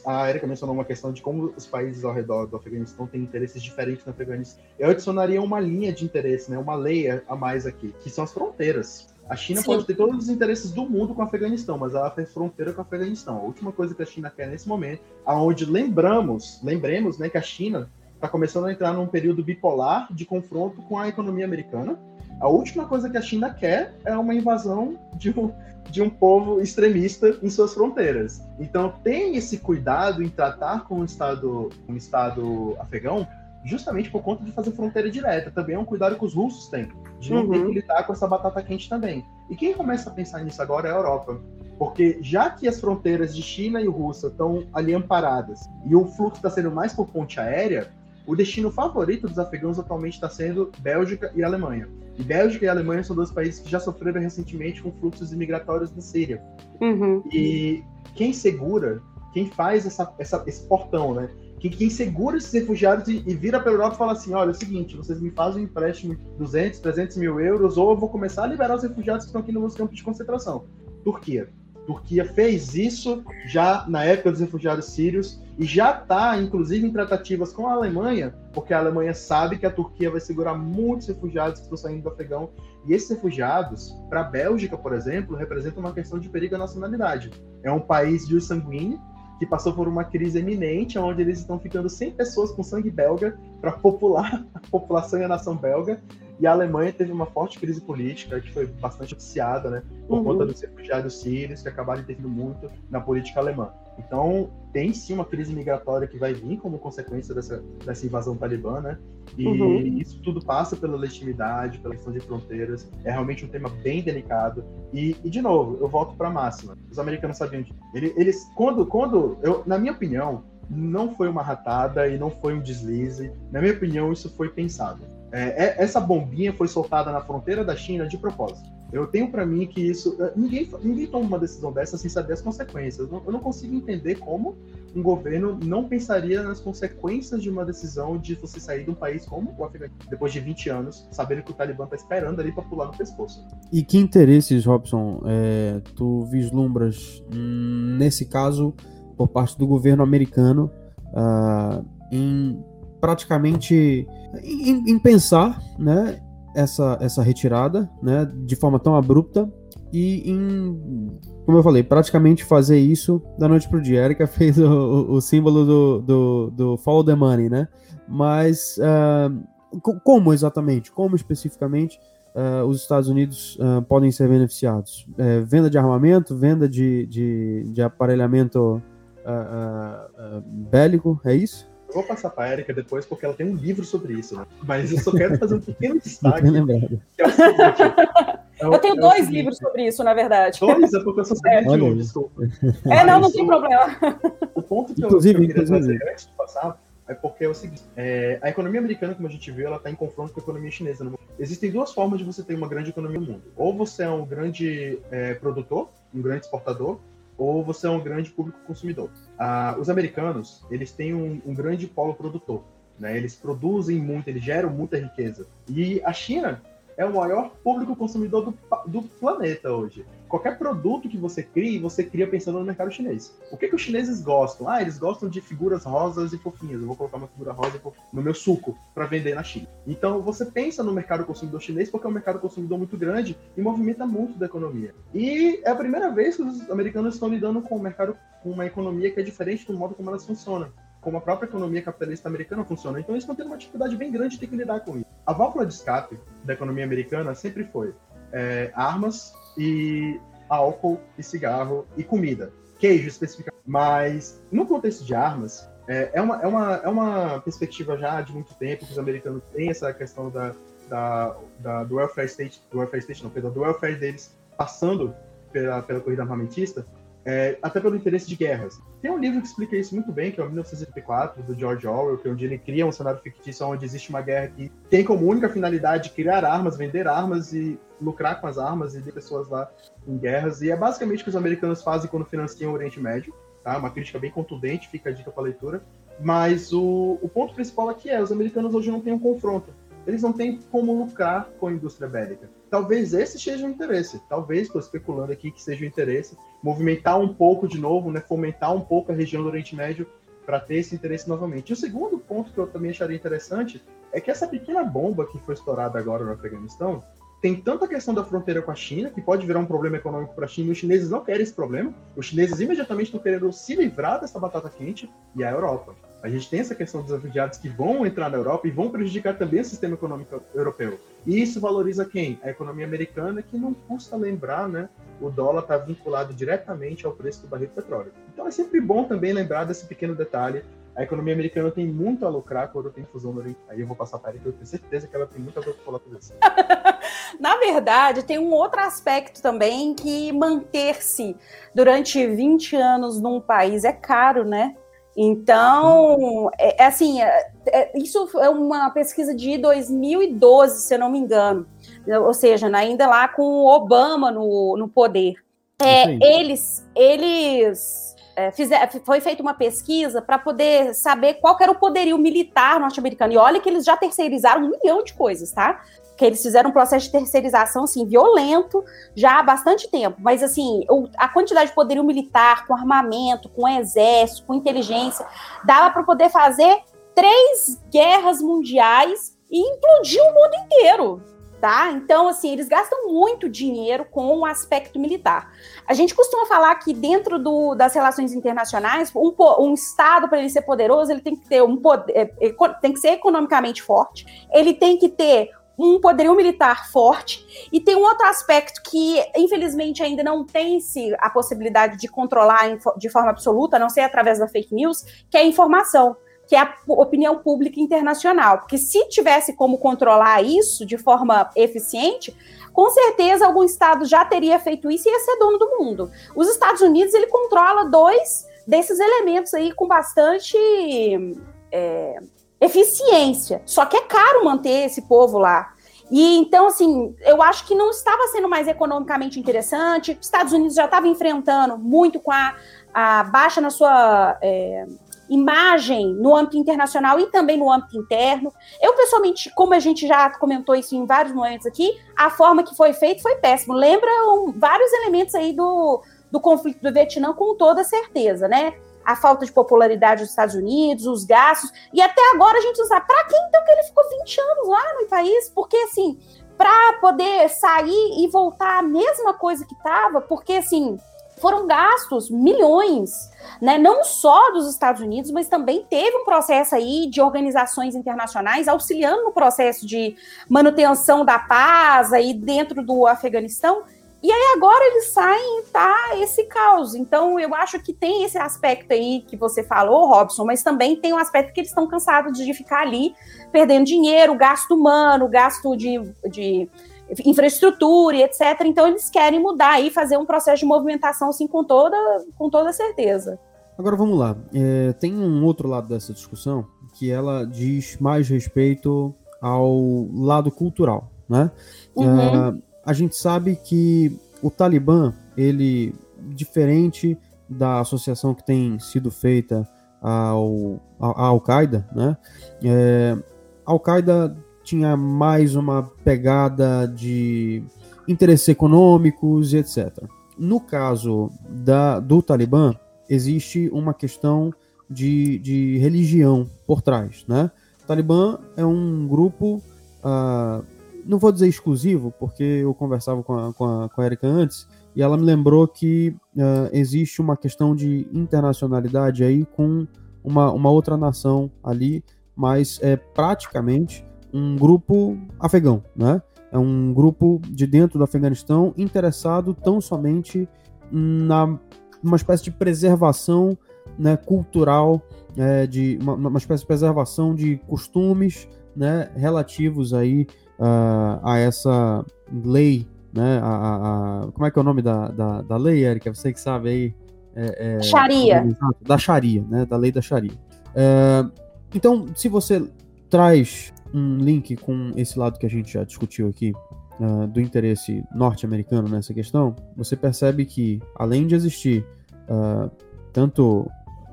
[SPEAKER 4] a Erika mencionou uma questão de como os países ao redor do Afeganistão têm interesses diferentes no Afeganistão. Eu adicionaria uma linha de interesse, né, uma lei a mais aqui, que são as fronteiras. A China Sim. pode ter todos os interesses do mundo com o Afeganistão, mas ela tem fronteira com o Afeganistão. A última coisa que a China quer nesse momento, aonde lembramos, lembremos, né, que a China está começando a entrar num período bipolar de confronto com a economia americana, a última coisa que a China quer é uma invasão de um, de um povo extremista em suas fronteiras. Então tem esse cuidado em tratar com o Estado, o Estado afegão, justamente por conta de fazer fronteira direta. Também é um cuidado que os russos têm, de não uhum. ter que lidar com essa batata quente também. E quem começa a pensar nisso agora é a Europa. Porque já que as fronteiras de China e Rússia estão ali amparadas e o fluxo está sendo mais por ponte aérea, o destino favorito dos afegãos atualmente está sendo Bélgica e Alemanha. E Bélgica e Alemanha são dois países que já sofreram recentemente com fluxos imigratórios da Síria. Uhum. E quem segura, quem faz essa, essa, esse portão, né? Quem, quem segura esses refugiados e, e vira para a Europa e fala assim: olha, é o seguinte, vocês me fazem um empréstimo de 200, 300 mil euros, ou eu vou começar a liberar os refugiados que estão aqui nos campos de concentração. Turquia. Turquia fez isso já na época dos refugiados sírios e já está, inclusive, em tratativas com a Alemanha, porque a Alemanha sabe que a Turquia vai segurar muitos refugiados que estão saindo do Afegão. E esses refugiados, para a Bélgica, por exemplo, representam uma questão de perigo à nacionalidade. É um país de sanguíneo, que passou por uma crise eminente, onde eles estão ficando sem pessoas com sangue belga para popular a população e a nação belga. E a Alemanha teve uma forte crise política, que foi bastante noticiada, né? Por uhum. conta dos refugiados sírios, que acabaram intervindo muito na política alemã. Então, tem sim uma crise migratória que vai vir como consequência dessa, dessa invasão talibã, né? E uhum. isso tudo passa pela legitimidade, pela questão de fronteiras. É realmente um tema bem delicado. E, e de novo, eu volto para a máxima. Os americanos sabiam disso. Eles, eles, quando, quando eu, na minha opinião, não foi uma ratada e não foi um deslize. Na minha opinião, isso foi pensado. É, é, essa bombinha foi soltada na fronteira da China de propósito. Eu tenho para mim que isso. É, ninguém, ninguém toma uma decisão dessa sem saber as consequências. Eu não, consigo entender como um governo não pensaria nas consequências de uma decisão de você sair de um país como o Afeganistão, depois de 20 anos, sabendo que o Talibã está esperando ali para pular no pescoço.
[SPEAKER 3] E que interesses, Robson, é, tu vislumbras nesse caso por parte do governo americano uh, em praticamente em, em, pensar, né, essa, essa retirada, né, de forma tão abrupta e em, como eu falei, praticamente fazer isso da noite pro dia. A Erika fez o, o, o símbolo do, do, do, follow the money, né, mas uh, como exatamente, como especificamente uh, os Estados Unidos uh, podem ser beneficiados? É, venda de armamento, venda de, de, de aparelhamento bélico, é isso?
[SPEAKER 4] Vou passar para a Erika depois, porque ela tem um livro sobre isso, né? Mas eu só quero fazer um pequeno destaque.
[SPEAKER 5] que é o seguinte, é o, eu tenho é dois seguinte, livros sobre isso, na verdade.
[SPEAKER 4] Dois? É porque eu sou é. de um, desculpa.
[SPEAKER 5] É, não, não tem problema.
[SPEAKER 4] O ponto que inclusive, eu, que eu queria trazer antes de passar é porque é o seguinte, é, a economia americana, como a gente viu, ela está em confronto com a economia chinesa. No mundo. Existem duas formas de você ter uma grande economia no mundo. Ou você é um grande é, produtor, um grande exportador, ou você é um grande público consumidor. Ah, os americanos, eles têm um, um grande polo produtor, né? Eles produzem muito, eles geram muita riqueza. E a China é o maior público consumidor do, do planeta hoje. Qualquer produto que você crie, você cria pensando no mercado chinês. O que, que os chineses gostam? Ah, eles gostam de figuras rosas e fofinhas. Eu vou colocar uma figura rosa no meu suco para vender na China. Então você pensa no mercado consumidor chinês porque é um mercado consumidor muito grande e movimenta muito da economia. E é a primeira vez que os americanos estão lidando com um mercado, com uma economia que é diferente do modo como elas funcionam como a própria economia capitalista americana funciona. Então eles estão tendo uma dificuldade bem grande de ter que lidar com isso. A válvula de escape da economia americana sempre foi é, armas e álcool e cigarro e comida. Queijo especificamente. Mas no contexto de armas, é, é, uma, é, uma, é uma perspectiva já de muito tempo que os americanos têm essa questão da, da, da do welfare state, do welfare state não, perdão, do welfare deles passando pela, pela corrida armamentista, é, até pelo interesse de guerras. Tem um livro que explica isso muito bem, que é o 1984, do George Orwell, que é onde ele cria um cenário fictício onde existe uma guerra que tem como única finalidade criar armas, vender armas e lucrar com as armas e ter pessoas lá em guerras. E é basicamente o que os americanos fazem quando financiam o Oriente Médio. Tá? Uma crítica bem contundente, fica a dica para leitura. Mas o, o ponto principal aqui é: os americanos hoje não têm um confronto. Eles não têm como lucrar com a indústria bélica talvez esse seja o interesse. Talvez, estou especulando aqui que seja o interesse, movimentar um pouco de novo, né, fomentar um pouco a região do Oriente Médio para ter esse interesse novamente. E o segundo ponto que eu também acharia interessante é que essa pequena bomba que foi estourada agora no Afeganistão tem tanta questão da fronteira com a China, que pode virar um problema econômico para a China, e os chineses não querem esse problema. Os chineses imediatamente estão querendo se livrar dessa batata quente e a Europa. A gente tem essa questão dos refugiados que vão entrar na Europa e vão prejudicar também o sistema econômico europeu. E isso valoriza quem? A economia americana, que não custa lembrar, né? O dólar está vinculado diretamente ao preço do barril de petróleo. Então é sempre bom também lembrar desse pequeno detalhe. A economia americana tem muito a lucrar quando tem fusão no Oriente. Aí eu vou passar para ela, eu tenho certeza que ela tem muita coisa para falar com você.
[SPEAKER 5] Na verdade, tem um outro aspecto também que manter-se durante 20 anos num país é caro, né? Então, é, é assim, é, é, isso é uma pesquisa de 2012, se eu não me engano, ou seja, ainda lá com o Obama no, no poder. É, eles, eles é, fizer, foi feita uma pesquisa para poder saber qual era o poderio militar norte-americano. E olha que eles já terceirizaram um milhão de coisas, tá? que eles fizeram um processo de terceirização assim violento já há bastante tempo, mas assim, a quantidade de poderio militar, com armamento, com exército, com inteligência, dava para poder fazer três guerras mundiais e implodir o mundo inteiro. Tá? Então, assim, eles gastam muito dinheiro com o aspecto militar. A gente costuma falar que dentro do, das relações internacionais, um, um Estado, para ele ser poderoso, ele tem que ter um poder, é, tem que ser economicamente forte, ele tem que ter um poderio militar forte e tem um outro aspecto que infelizmente ainda não tem-se a possibilidade de controlar de forma absoluta, a não ser através da fake news, que é a informação que é a opinião pública internacional. Porque se tivesse como controlar isso de forma eficiente, com certeza algum estado já teria feito isso e ia ser dono do mundo. Os Estados Unidos ele controla dois desses elementos aí com bastante é, eficiência. Só que é caro manter esse povo lá. E então, assim, eu acho que não estava sendo mais economicamente interessante. Os Estados Unidos já estava enfrentando muito com a, a baixa na sua é, imagem no âmbito internacional e também no âmbito interno. Eu, pessoalmente, como a gente já comentou isso em vários momentos aqui, a forma que foi feito foi péssimo. Lembra um, vários elementos aí do, do conflito do Vietnã, com toda certeza, né? A falta de popularidade dos Estados Unidos, os gastos, e até agora a gente sabe para que então que ele ficou 20 anos lá no país, porque assim, para poder sair e voltar a mesma coisa que estava, porque assim, foram gastos milhões, né? Não só dos Estados Unidos, mas também teve um processo aí de organizações internacionais auxiliando no processo de manutenção da paz aí dentro do Afeganistão. E aí agora eles saem tá esse caos. Então eu acho que tem esse aspecto aí que você falou, Robson, mas também tem um aspecto que eles estão cansados de ficar ali perdendo dinheiro, gasto humano, gasto de, de infraestrutura e etc. Então eles querem mudar e fazer um processo de movimentação assim com toda, com toda certeza.
[SPEAKER 3] Agora vamos lá. É, tem um outro lado dessa discussão que ela diz mais respeito ao lado cultural, né? Uhum. É, a gente sabe que o Talibã, ele diferente da associação que tem sido feita ao, à Al-Qaeda, né? É, a Al-Qaeda tinha mais uma pegada de interesses econômicos e etc. No caso da, do Talibã, existe uma questão de, de religião por trás, né? O Talibã é um grupo, uh, não vou dizer exclusivo, porque eu conversava com a, com a, com a Erika antes, e ela me lembrou que uh, existe uma questão de internacionalidade aí com uma, uma outra nação ali, mas é praticamente um grupo afegão, né? É um grupo de dentro do Afeganistão interessado tão somente na uma espécie de preservação né, cultural, é, de uma, uma, espécie de preservação de costumes né, relativos aí uh, a essa lei, né? A, a, como é que é o nome da, da, da lei, Érica? Você que sabe aí.
[SPEAKER 5] É, é, Sharia.
[SPEAKER 3] Da Sharia, né? Da lei da Sharia. É, então, se você traz um link com esse lado que a gente já discutiu aqui, uh, do interesse norte-americano nessa questão, você percebe que, além de existir uh, tanto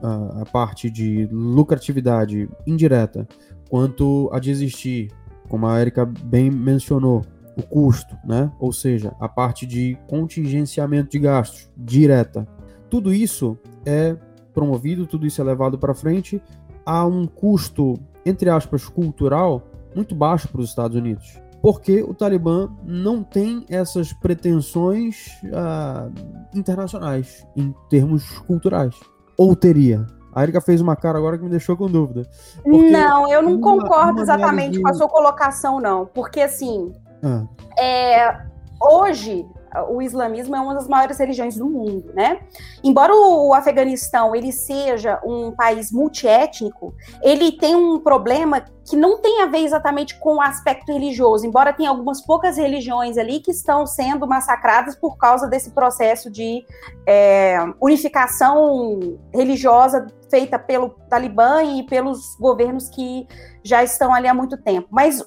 [SPEAKER 3] uh, a parte de lucratividade indireta, quanto a de existir, como a Erika bem mencionou, o custo, né? ou seja, a parte de contingenciamento de gastos direta. Tudo isso é promovido, tudo isso é levado para frente a um custo, entre aspas, cultural muito baixo para os Estados Unidos. Porque o Talibã não tem essas pretensões uh, internacionais em termos culturais. Ou teria? A Erika fez uma cara agora que me deixou com dúvida.
[SPEAKER 5] Não, eu não uma, concordo uma exatamente com a sua colocação, não. Porque, assim, ah. é, hoje o islamismo é uma das maiores religiões do mundo, né? Embora o Afeganistão ele seja um país multiétnico, ele tem um problema que não tem a ver exatamente com o aspecto religioso, embora tenha algumas poucas religiões ali que estão sendo massacradas por causa desse processo de é, unificação religiosa feita pelo Talibã e pelos governos que já estão ali há muito tempo. Mas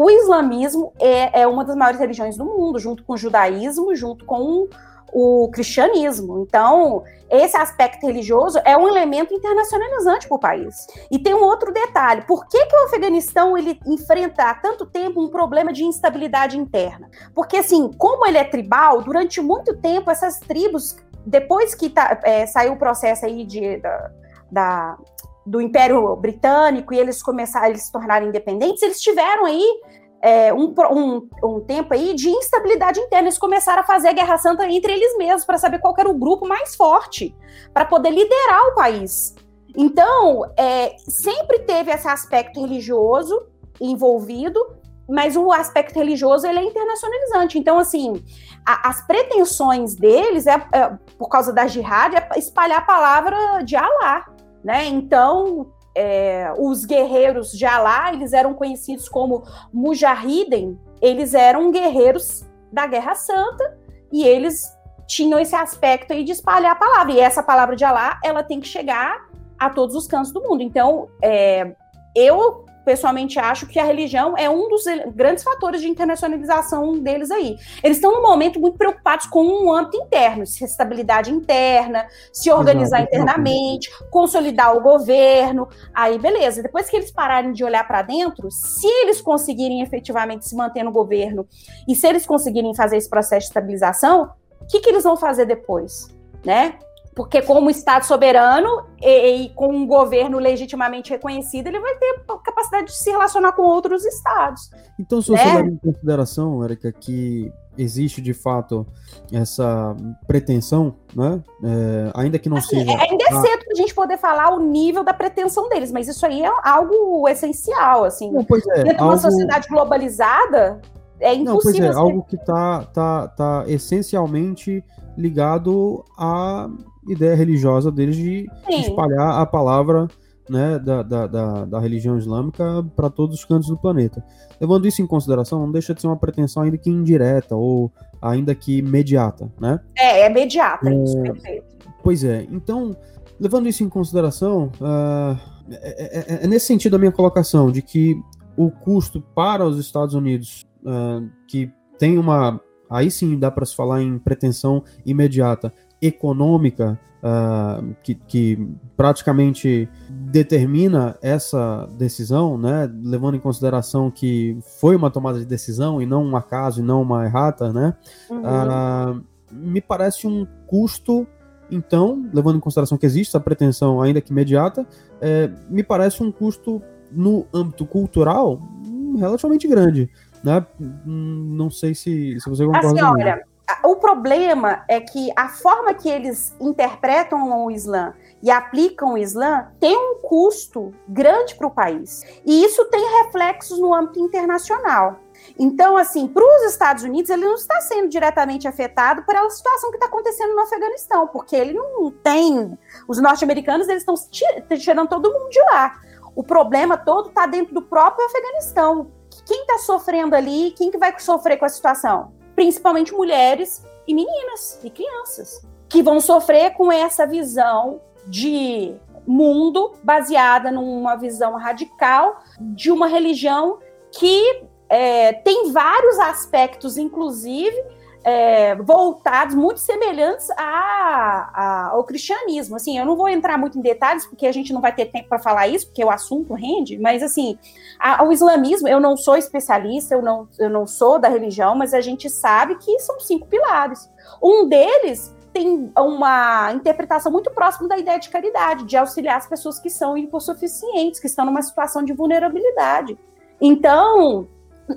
[SPEAKER 5] o islamismo é, é uma das maiores religiões do mundo, junto com o judaísmo, junto com o cristianismo. Então, esse aspecto religioso é um elemento internacionalizante para o país. E tem um outro detalhe: por que, que o Afeganistão ele enfrenta há tanto tempo um problema de instabilidade interna? Porque, assim, como ele é tribal, durante muito tempo essas tribos, depois que tá, é, saiu o processo aí de, da, da do Império Britânico e eles começaram a se tornarem independentes, eles tiveram aí é, um, um, um, tempo aí de instabilidade interna. Eles começaram a fazer a Guerra Santa entre eles mesmos, para saber qual era o grupo mais forte, para poder liderar o país. Então, é, sempre teve esse aspecto religioso envolvido, mas o aspecto religioso ele é internacionalizante. Então, assim, a, as pretensões deles, é, é, por causa da jihad, é espalhar a palavra de Alá. Né? Então, é, os guerreiros de Alá, eles eram conhecidos como Mujahideen, eles eram guerreiros da Guerra Santa e eles tinham esse aspecto aí de espalhar a palavra. E essa palavra de Alá, ela tem que chegar a todos os cantos do mundo. Então, é, eu pessoalmente acho que a religião é um dos grandes fatores de internacionalização deles aí. Eles estão no momento muito preocupados com um âmbito interno, se estabilidade interna, se organizar Exato. internamente, consolidar o governo. Aí, beleza. Depois que eles pararem de olhar para dentro, se eles conseguirem efetivamente se manter no governo e se eles conseguirem fazer esse processo de estabilização, o que, que eles vão fazer depois? Né? Porque, como Estado soberano e, e, com um governo legitimamente reconhecido, ele vai ter capacidade de se relacionar com outros estados.
[SPEAKER 3] Então, se você né? levar em consideração, Erika, que existe de fato essa pretensão, né? É, ainda que não assim, seja.
[SPEAKER 5] Ainda é cedo para a gente poder falar o nível da pretensão deles, mas isso aí é algo essencial, assim.
[SPEAKER 3] Não, pois é,
[SPEAKER 5] Dentro de uma algo... sociedade globalizada, é impossível. Não, pois é,
[SPEAKER 3] algo que está tá, tá essencialmente ligado a ideia religiosa deles de Sim. espalhar a palavra né, da, da, da, da religião islâmica para todos os cantos do planeta. Levando isso em consideração, não deixa de ser uma pretensão ainda que indireta ou ainda que imediata, né?
[SPEAKER 5] É, é imediata, é, isso, perfeito.
[SPEAKER 3] Pois é, então, levando isso em consideração, uh, é, é, é, nesse sentido a minha colocação de que o custo para os Estados Unidos, uh, que tem uma, aí sim dá para se falar em pretensão imediata, econômica uh, que, que, praticamente determina essa decisão, né, levando em consideração que foi uma tomada de decisão e não um acaso e não uma errata, né, uhum. uh, me parece um custo então, levando em consideração que existe essa pretensão, ainda que imediata, é, me parece um custo no âmbito cultural relativamente grande. Né? Hum, não sei se, se você concorda.
[SPEAKER 5] Assim, olha, o problema é que a forma que eles interpretam o Islã e aplicam o Islã tem um custo grande para o país. E isso tem reflexos no âmbito internacional. Então, assim, para os Estados Unidos, ele não está sendo diretamente afetado por a situação que está acontecendo no Afeganistão, porque ele não tem. Os norte-americanos eles estão tirando todo mundo de lá. O problema todo está dentro do próprio Afeganistão. Quem está sofrendo ali? Quem que vai sofrer com a situação? Principalmente mulheres e meninas e crianças, que vão sofrer com essa visão de mundo baseada numa visão radical de uma religião que é, tem vários aspectos, inclusive é, voltados, muito semelhantes a, a, ao cristianismo. Assim, eu não vou entrar muito em detalhes, porque a gente não vai ter tempo para falar isso, porque o assunto rende, mas assim, a, o islamismo, eu não sou especialista, eu não, eu não sou da religião, mas a gente sabe que são cinco pilares. Um deles tem uma interpretação muito próxima da ideia de caridade, de auxiliar as pessoas que são hipossuficientes, que estão numa situação de vulnerabilidade. Então,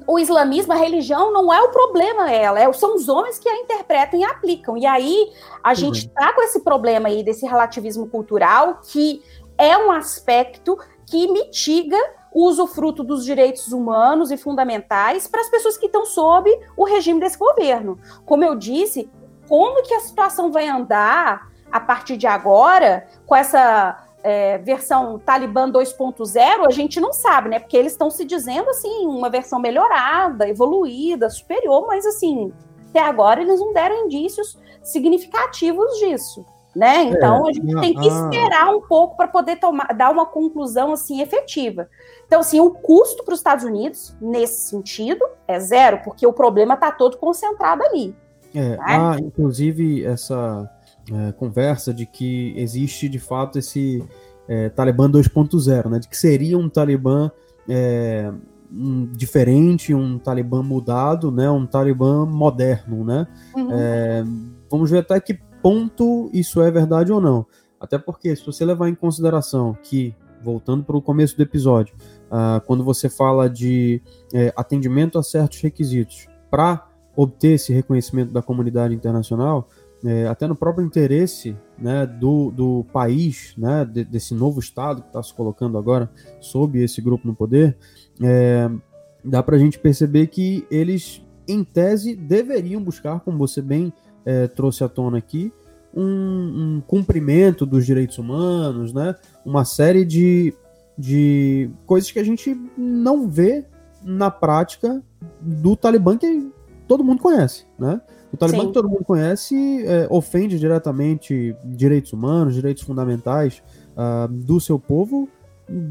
[SPEAKER 5] o islamismo, a religião, não é o problema, ela é, são os homens que a interpretam e aplicam. E aí a gente está uhum. com esse problema aí desse relativismo cultural, que é um aspecto que mitiga o usufruto dos direitos humanos e fundamentais para as pessoas que estão sob o regime desse governo. Como eu disse, como que a situação vai andar a partir de agora com essa é, versão Talibã 2.0, a gente não sabe, né? Porque eles estão se dizendo assim, uma versão melhorada, evoluída, superior, mas assim, até agora eles não deram indícios significativos disso. Né? Então é, a gente tem que esperar um pouco para poder tomar, dar uma conclusão assim efetiva. Então, assim, o custo para os Estados Unidos, nesse sentido, é zero, porque o problema está todo concentrado ali.
[SPEAKER 3] É, né? há, inclusive, essa é, conversa de que existe de fato esse é, Talibã 2.0, né? De que seria um Talibã é, um, diferente, um Talibã mudado, né? Um Talibã moderno, né? Uhum. É, vamos ver até que ponto isso é verdade ou não. Até porque, se você levar em consideração que, voltando para o começo do episódio, uh, quando você fala de é, atendimento a certos requisitos para obter esse reconhecimento da comunidade internacional, é, até no próprio interesse né, do, do país, né, de, desse novo Estado que está se colocando agora sob esse grupo no poder, é, dá para a gente perceber que eles, em tese, deveriam buscar, como você bem é, trouxe à tona aqui, um, um, cumprimento dos direitos humanos, né, uma série de, de coisas que a gente não vê na prática do Talibã que todo mundo conhece, né? O Talibã, Sim. que todo mundo conhece, é, ofende diretamente direitos humanos, direitos fundamentais uh, do seu povo,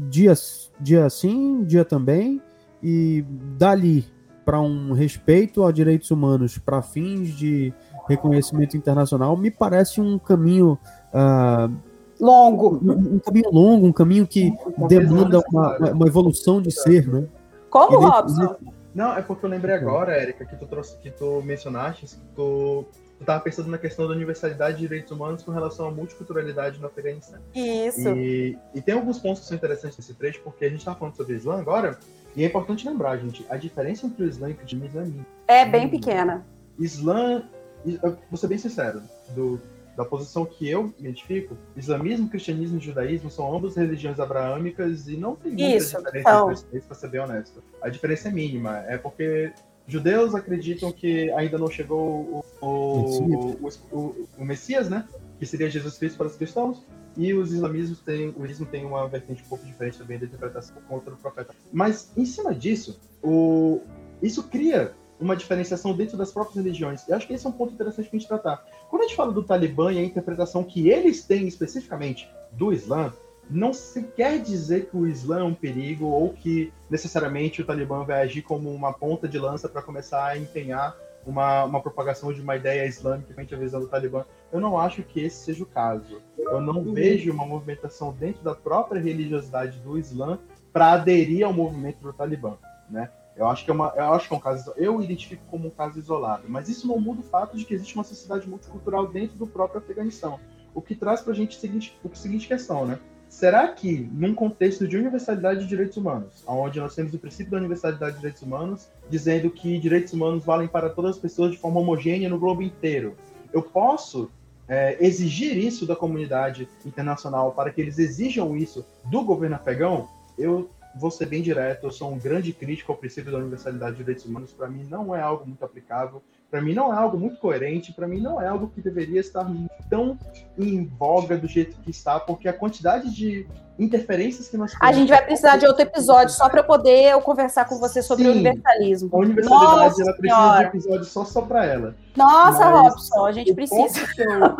[SPEAKER 3] dia, dia sim, dia também, e dali para um respeito a direitos humanos para fins de reconhecimento internacional, me parece um caminho. Uh,
[SPEAKER 5] longo.
[SPEAKER 3] Um, um, caminho longo, um caminho que demanda uma, uma, evolução de ser, né?
[SPEAKER 5] Como, Robson?
[SPEAKER 4] Não, é porque eu lembrei agora, Érica, que tu trouxe, que tu mencionaste, que tu, tu tava pensando na questão da universalidade de direitos humanos com relação à multiculturalidade no Afeganistão.
[SPEAKER 5] Isso.
[SPEAKER 4] E, e tem alguns pontos que são interessantes nesse trecho, porque a gente tá falando sobre o Islã agora, e é importante lembrar, gente, a diferença entre o Islã e o cristianismo
[SPEAKER 5] é É bem pequena.
[SPEAKER 4] Islã, vou ser bem sincero, do, da posição que eu identifico, islamismo, cristianismo e judaísmo são ambas religiões abraâmicas e não tem muita Isso, diferença então... entre eles, para ser bem honesto. A diferença é mínima, é porque judeus acreditam que ainda não chegou o, o, o, o Messias, né? Que seria Jesus Cristo para os cristãos. E os islamismos têm, o ismo tem uma vertente um pouco diferente também da interpretação contra o profeta. Mas, em cima disso, o, isso cria uma diferenciação dentro das próprias religiões. Eu acho que esse é um ponto interessante para a gente tratar. Quando a gente fala do Talibã e a interpretação que eles têm especificamente do Islã, não se quer dizer que o Islã é um perigo ou que necessariamente o Talibã vai agir como uma ponta de lança para começar a empenhar uma, uma propagação de uma ideia islâmica a visão do Talibã. Eu não acho que esse seja o caso. Eu não uhum. vejo uma movimentação dentro da própria religiosidade do Islã para aderir ao movimento do Talibã, né? Eu acho que é uma, eu acho que é um caso, eu identifico como um caso isolado, mas isso não muda o fato de que existe uma sociedade multicultural dentro do próprio Afeganistão, o que traz para a gente a seguinte, seguinte questão, né? Será que, num contexto de universalidade de direitos humanos, onde nós temos o princípio da universalidade de direitos humanos, dizendo que direitos humanos valem para todas as pessoas de forma homogênea no globo inteiro, eu posso é, exigir isso da comunidade internacional para que eles exijam isso do governo afegão? Eu vou ser bem direto, eu sou um grande crítico ao princípio da universalidade de direitos humanos. Para mim, não é algo muito aplicável. Para mim, não é algo muito coerente. Para mim, não é algo que deveria estar tão em voga do jeito que está, porque a quantidade de interferências que nós temos.
[SPEAKER 5] A gente vai precisar de outro episódio só para poder eu conversar com você sobre Sim, o universalismo.
[SPEAKER 4] A universalidade Nossa ela precisa senhora. de um episódio só, só para ela.
[SPEAKER 5] Nossa, Mas Robson, a gente precisa.
[SPEAKER 4] Que eu,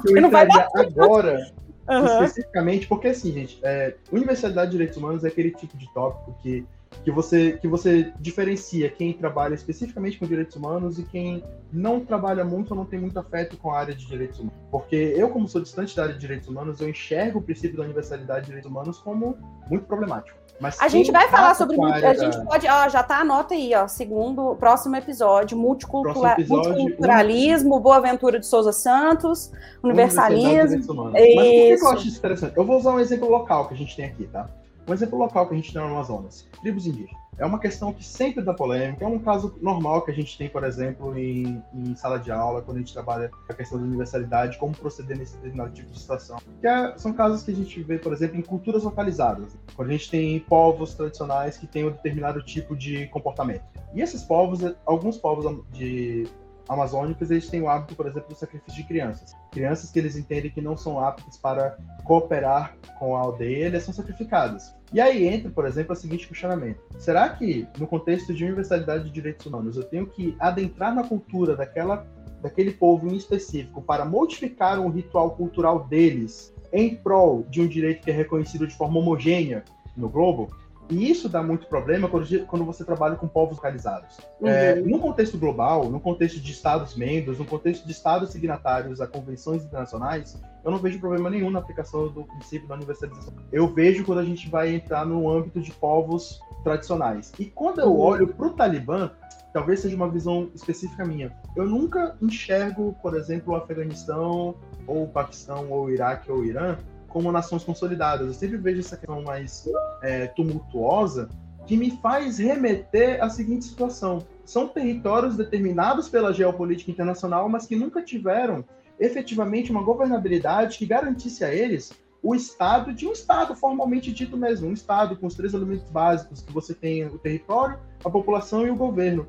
[SPEAKER 4] que eu entraria agora Uhum. Especificamente, porque assim, gente, é, universalidade de direitos humanos é aquele tipo de tópico que, que, você, que você diferencia quem trabalha especificamente com direitos humanos e quem não trabalha muito ou não tem muito afeto com a área de direitos humanos. Porque eu, como sou distante da área de direitos humanos, eu enxergo o princípio da universalidade de direitos humanos como muito problemático.
[SPEAKER 5] Mas a gente vai falar sobre. A gente pode. Ó, já tá, anota aí, ó. Segundo, próximo episódio: multicultura, episódio, multiculturalismo, um... Boa Ventura de Souza Santos, universalismo.
[SPEAKER 4] Mas por que eu acho isso interessante? Eu vou usar um exemplo local que a gente tem aqui, tá? Um exemplo local que a gente tem no Amazonas: tribos indígenas é uma questão que sempre dá polêmica. É um caso normal que a gente tem, por exemplo, em, em sala de aula, quando a gente trabalha a questão da universalidade, como proceder nesse determinado tipo de situação. Que é, são casos que a gente vê, por exemplo, em culturas localizadas. Quando a gente tem povos tradicionais que têm um determinado tipo de comportamento. E esses povos, alguns povos de amazônicos, eles têm o hábito, por exemplo, do sacrifício de crianças. Crianças que eles entendem que não são aptas para cooperar com a aldeia, elas são sacrificadas. E aí entra, por exemplo, o seguinte questionamento: será que, no contexto de universalidade de direitos humanos, eu tenho que adentrar na cultura daquela, daquele povo em específico para modificar um ritual cultural deles em prol de um direito que é reconhecido de forma homogênea no globo? E isso dá muito problema quando, quando você trabalha com povos localizados. Uhum. É, no contexto global, no contexto de Estados-membros, no contexto de Estados signatários a convenções internacionais, eu não vejo problema nenhum na aplicação do princípio da universalização. Eu vejo quando a gente vai entrar no âmbito de povos tradicionais. E quando eu uhum. olho para o Talibã, talvez seja uma visão específica minha. Eu nunca enxergo, por exemplo, o Afeganistão, ou o Paquistão, ou o Iraque, ou o Irã, como nações consolidadas. Eu sempre vejo essa questão mais é, tumultuosa que me faz remeter à seguinte situação: são territórios determinados pela geopolítica internacional, mas que nunca tiveram efetivamente uma governabilidade que garantisse a eles o Estado de um Estado formalmente dito mesmo, um Estado com os três elementos básicos que você tem o território, a população e o governo.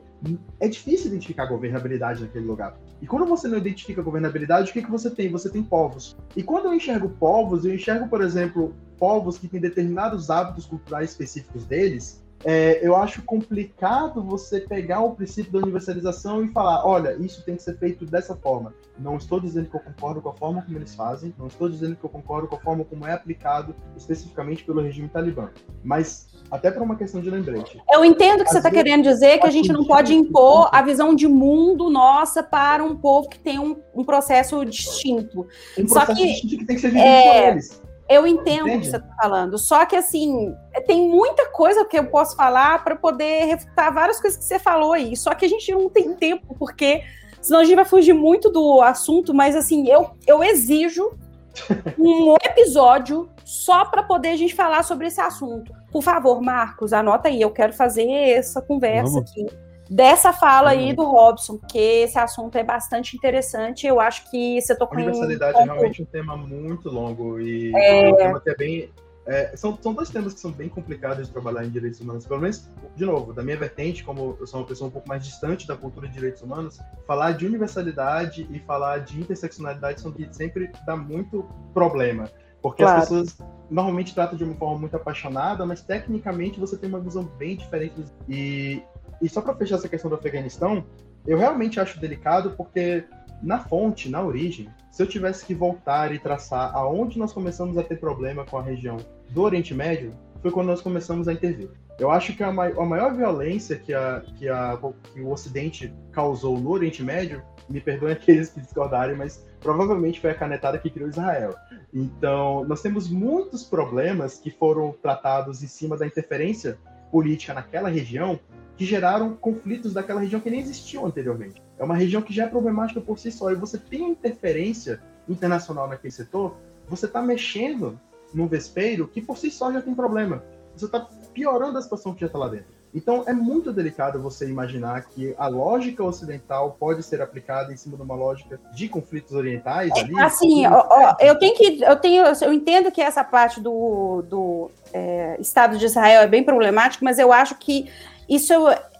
[SPEAKER 4] É difícil identificar a governabilidade naquele lugar. E quando você não identifica a governabilidade, o que, que você tem? Você tem povos. E quando eu enxergo povos, eu enxergo, por exemplo, povos que têm determinados hábitos culturais específicos deles, é, eu acho complicado você pegar o princípio da universalização e falar, olha, isso tem que ser feito dessa forma. Não estou dizendo que eu concordo com a forma como eles fazem, não estou dizendo que eu concordo com a forma como é aplicado especificamente pelo regime talibã, mas até para uma questão de lembrete.
[SPEAKER 5] Eu entendo que você está querendo dizer que a gente não pode impor a visão de mundo nossa para um povo que tem um, um processo distinto.
[SPEAKER 4] Um processo Só que, distinto que tem que ser vivido é... por eles.
[SPEAKER 5] Eu entendo o que você está falando, só que assim, tem muita coisa que eu posso falar para poder refutar várias coisas que você falou aí. Só que a gente não tem tempo, porque senão a gente vai fugir muito do assunto, mas assim, eu, eu exijo um episódio só para poder a gente falar sobre esse assunto. Por favor, Marcos, anota aí, eu quero fazer essa conversa Vamos. aqui dessa fala aí do Robson, porque esse assunto é bastante interessante. Eu acho que você tocou
[SPEAKER 4] em. Universalidade é realmente um tema muito longo e é, é um tema que é bem. É, são, são dois temas que são bem complicados de trabalhar em direitos humanos. Pelo menos, de novo, da minha vertente, como eu sou uma pessoa um pouco mais distante da cultura de direitos humanos, falar de universalidade e falar de interseccionalidade são que sempre dá muito problema. Porque claro. as pessoas normalmente tratam de uma forma muito apaixonada, mas tecnicamente você tem uma visão bem diferente. E e só para fechar essa questão do Afeganistão, eu realmente acho delicado porque na fonte, na origem, se eu tivesse que voltar e traçar aonde nós começamos a ter problema com a região do Oriente Médio, foi quando nós começamos a intervir. Eu acho que a, a maior violência que, a, que, a, que o Ocidente causou no Oriente Médio, me perdoem aqueles que discordarem, mas provavelmente foi a canetada que criou Israel. Então, nós temos muitos problemas que foram tratados em cima da interferência política naquela região que geraram conflitos daquela região que nem existiam anteriormente. É uma região que já é problemática por si só. E você tem interferência internacional naquele setor, você está mexendo num vespeiro que por si só já tem problema. Você está piorando a situação que já está lá dentro. Então é muito delicado você imaginar que a lógica ocidental pode ser aplicada em cima de uma lógica de conflitos orientais ali.
[SPEAKER 5] Assim, ó, ó, eu tenho que, eu tenho, eu entendo que essa parte do, do é, Estado de Israel é bem problemática, mas eu acho que isso,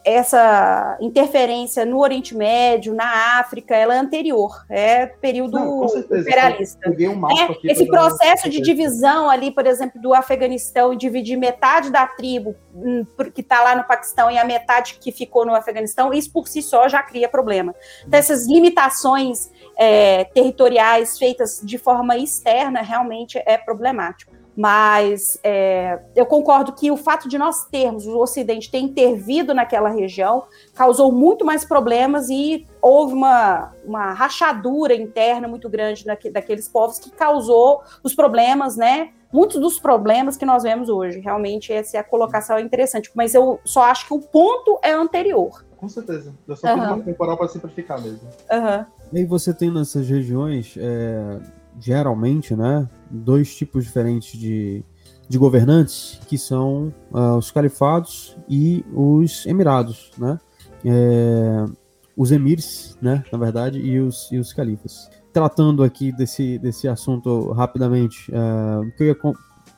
[SPEAKER 5] essa interferência no Oriente Médio, na África, ela é anterior, é período Não, imperialista. Um é, esse processo de divisão ali, por exemplo, do Afeganistão, dividir metade da tribo hum, que está lá no Paquistão e a metade que ficou no Afeganistão, isso por si só já cria problema. Então, essas limitações é, territoriais feitas de forma externa realmente é problemático. Mas é, eu concordo que o fato de nós termos, o Ocidente ter intervido naquela região, causou muito mais problemas e houve uma, uma rachadura interna muito grande daqueles povos que causou os problemas, né? Muitos dos problemas que nós vemos hoje. Realmente, essa é a colocação é interessante. Mas eu só acho que o ponto é anterior.
[SPEAKER 4] Com certeza. Eu só uhum. fiz uma temporal para simplificar mesmo.
[SPEAKER 3] Uhum. E aí você tem nessas regiões, é, geralmente, né? dois tipos diferentes de, de governantes, que são uh, os califados e os emirados, né? É, os emires, né, na verdade, e os, e os califas. Tratando aqui desse, desse assunto rapidamente, uh, o que eu ia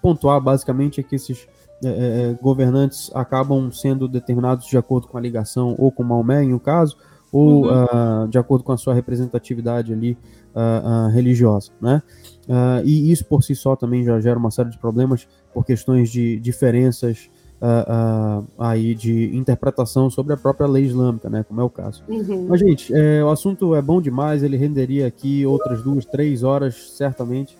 [SPEAKER 3] pontuar basicamente é que esses é, é, governantes acabam sendo determinados de acordo com a ligação ou com Maomé, em um caso, ou uhum. uh, de acordo com a sua representatividade ali uh, uh, religiosa, né? e isso por si só também já gera uma série de problemas por questões de diferenças aí de interpretação sobre a própria lei islâmica, né? Como é o caso. Uhum. Mas gente, é, o assunto é bom demais, ele renderia aqui outras duas, três horas certamente.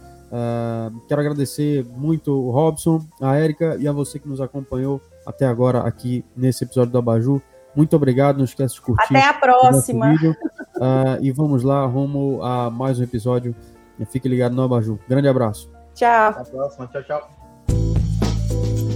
[SPEAKER 3] quero agradecer muito o Robson, a Érica e a você que nos acompanhou até agora aqui nesse episódio do Abaju. Muito obrigado, não esquece de curtir.
[SPEAKER 5] Até a próxima.
[SPEAKER 3] Uh, e vamos lá, rumo a mais um episódio. Fique ligado no Abaju. Grande abraço.
[SPEAKER 5] Tchau.
[SPEAKER 4] Até a próxima. Tchau, tchau.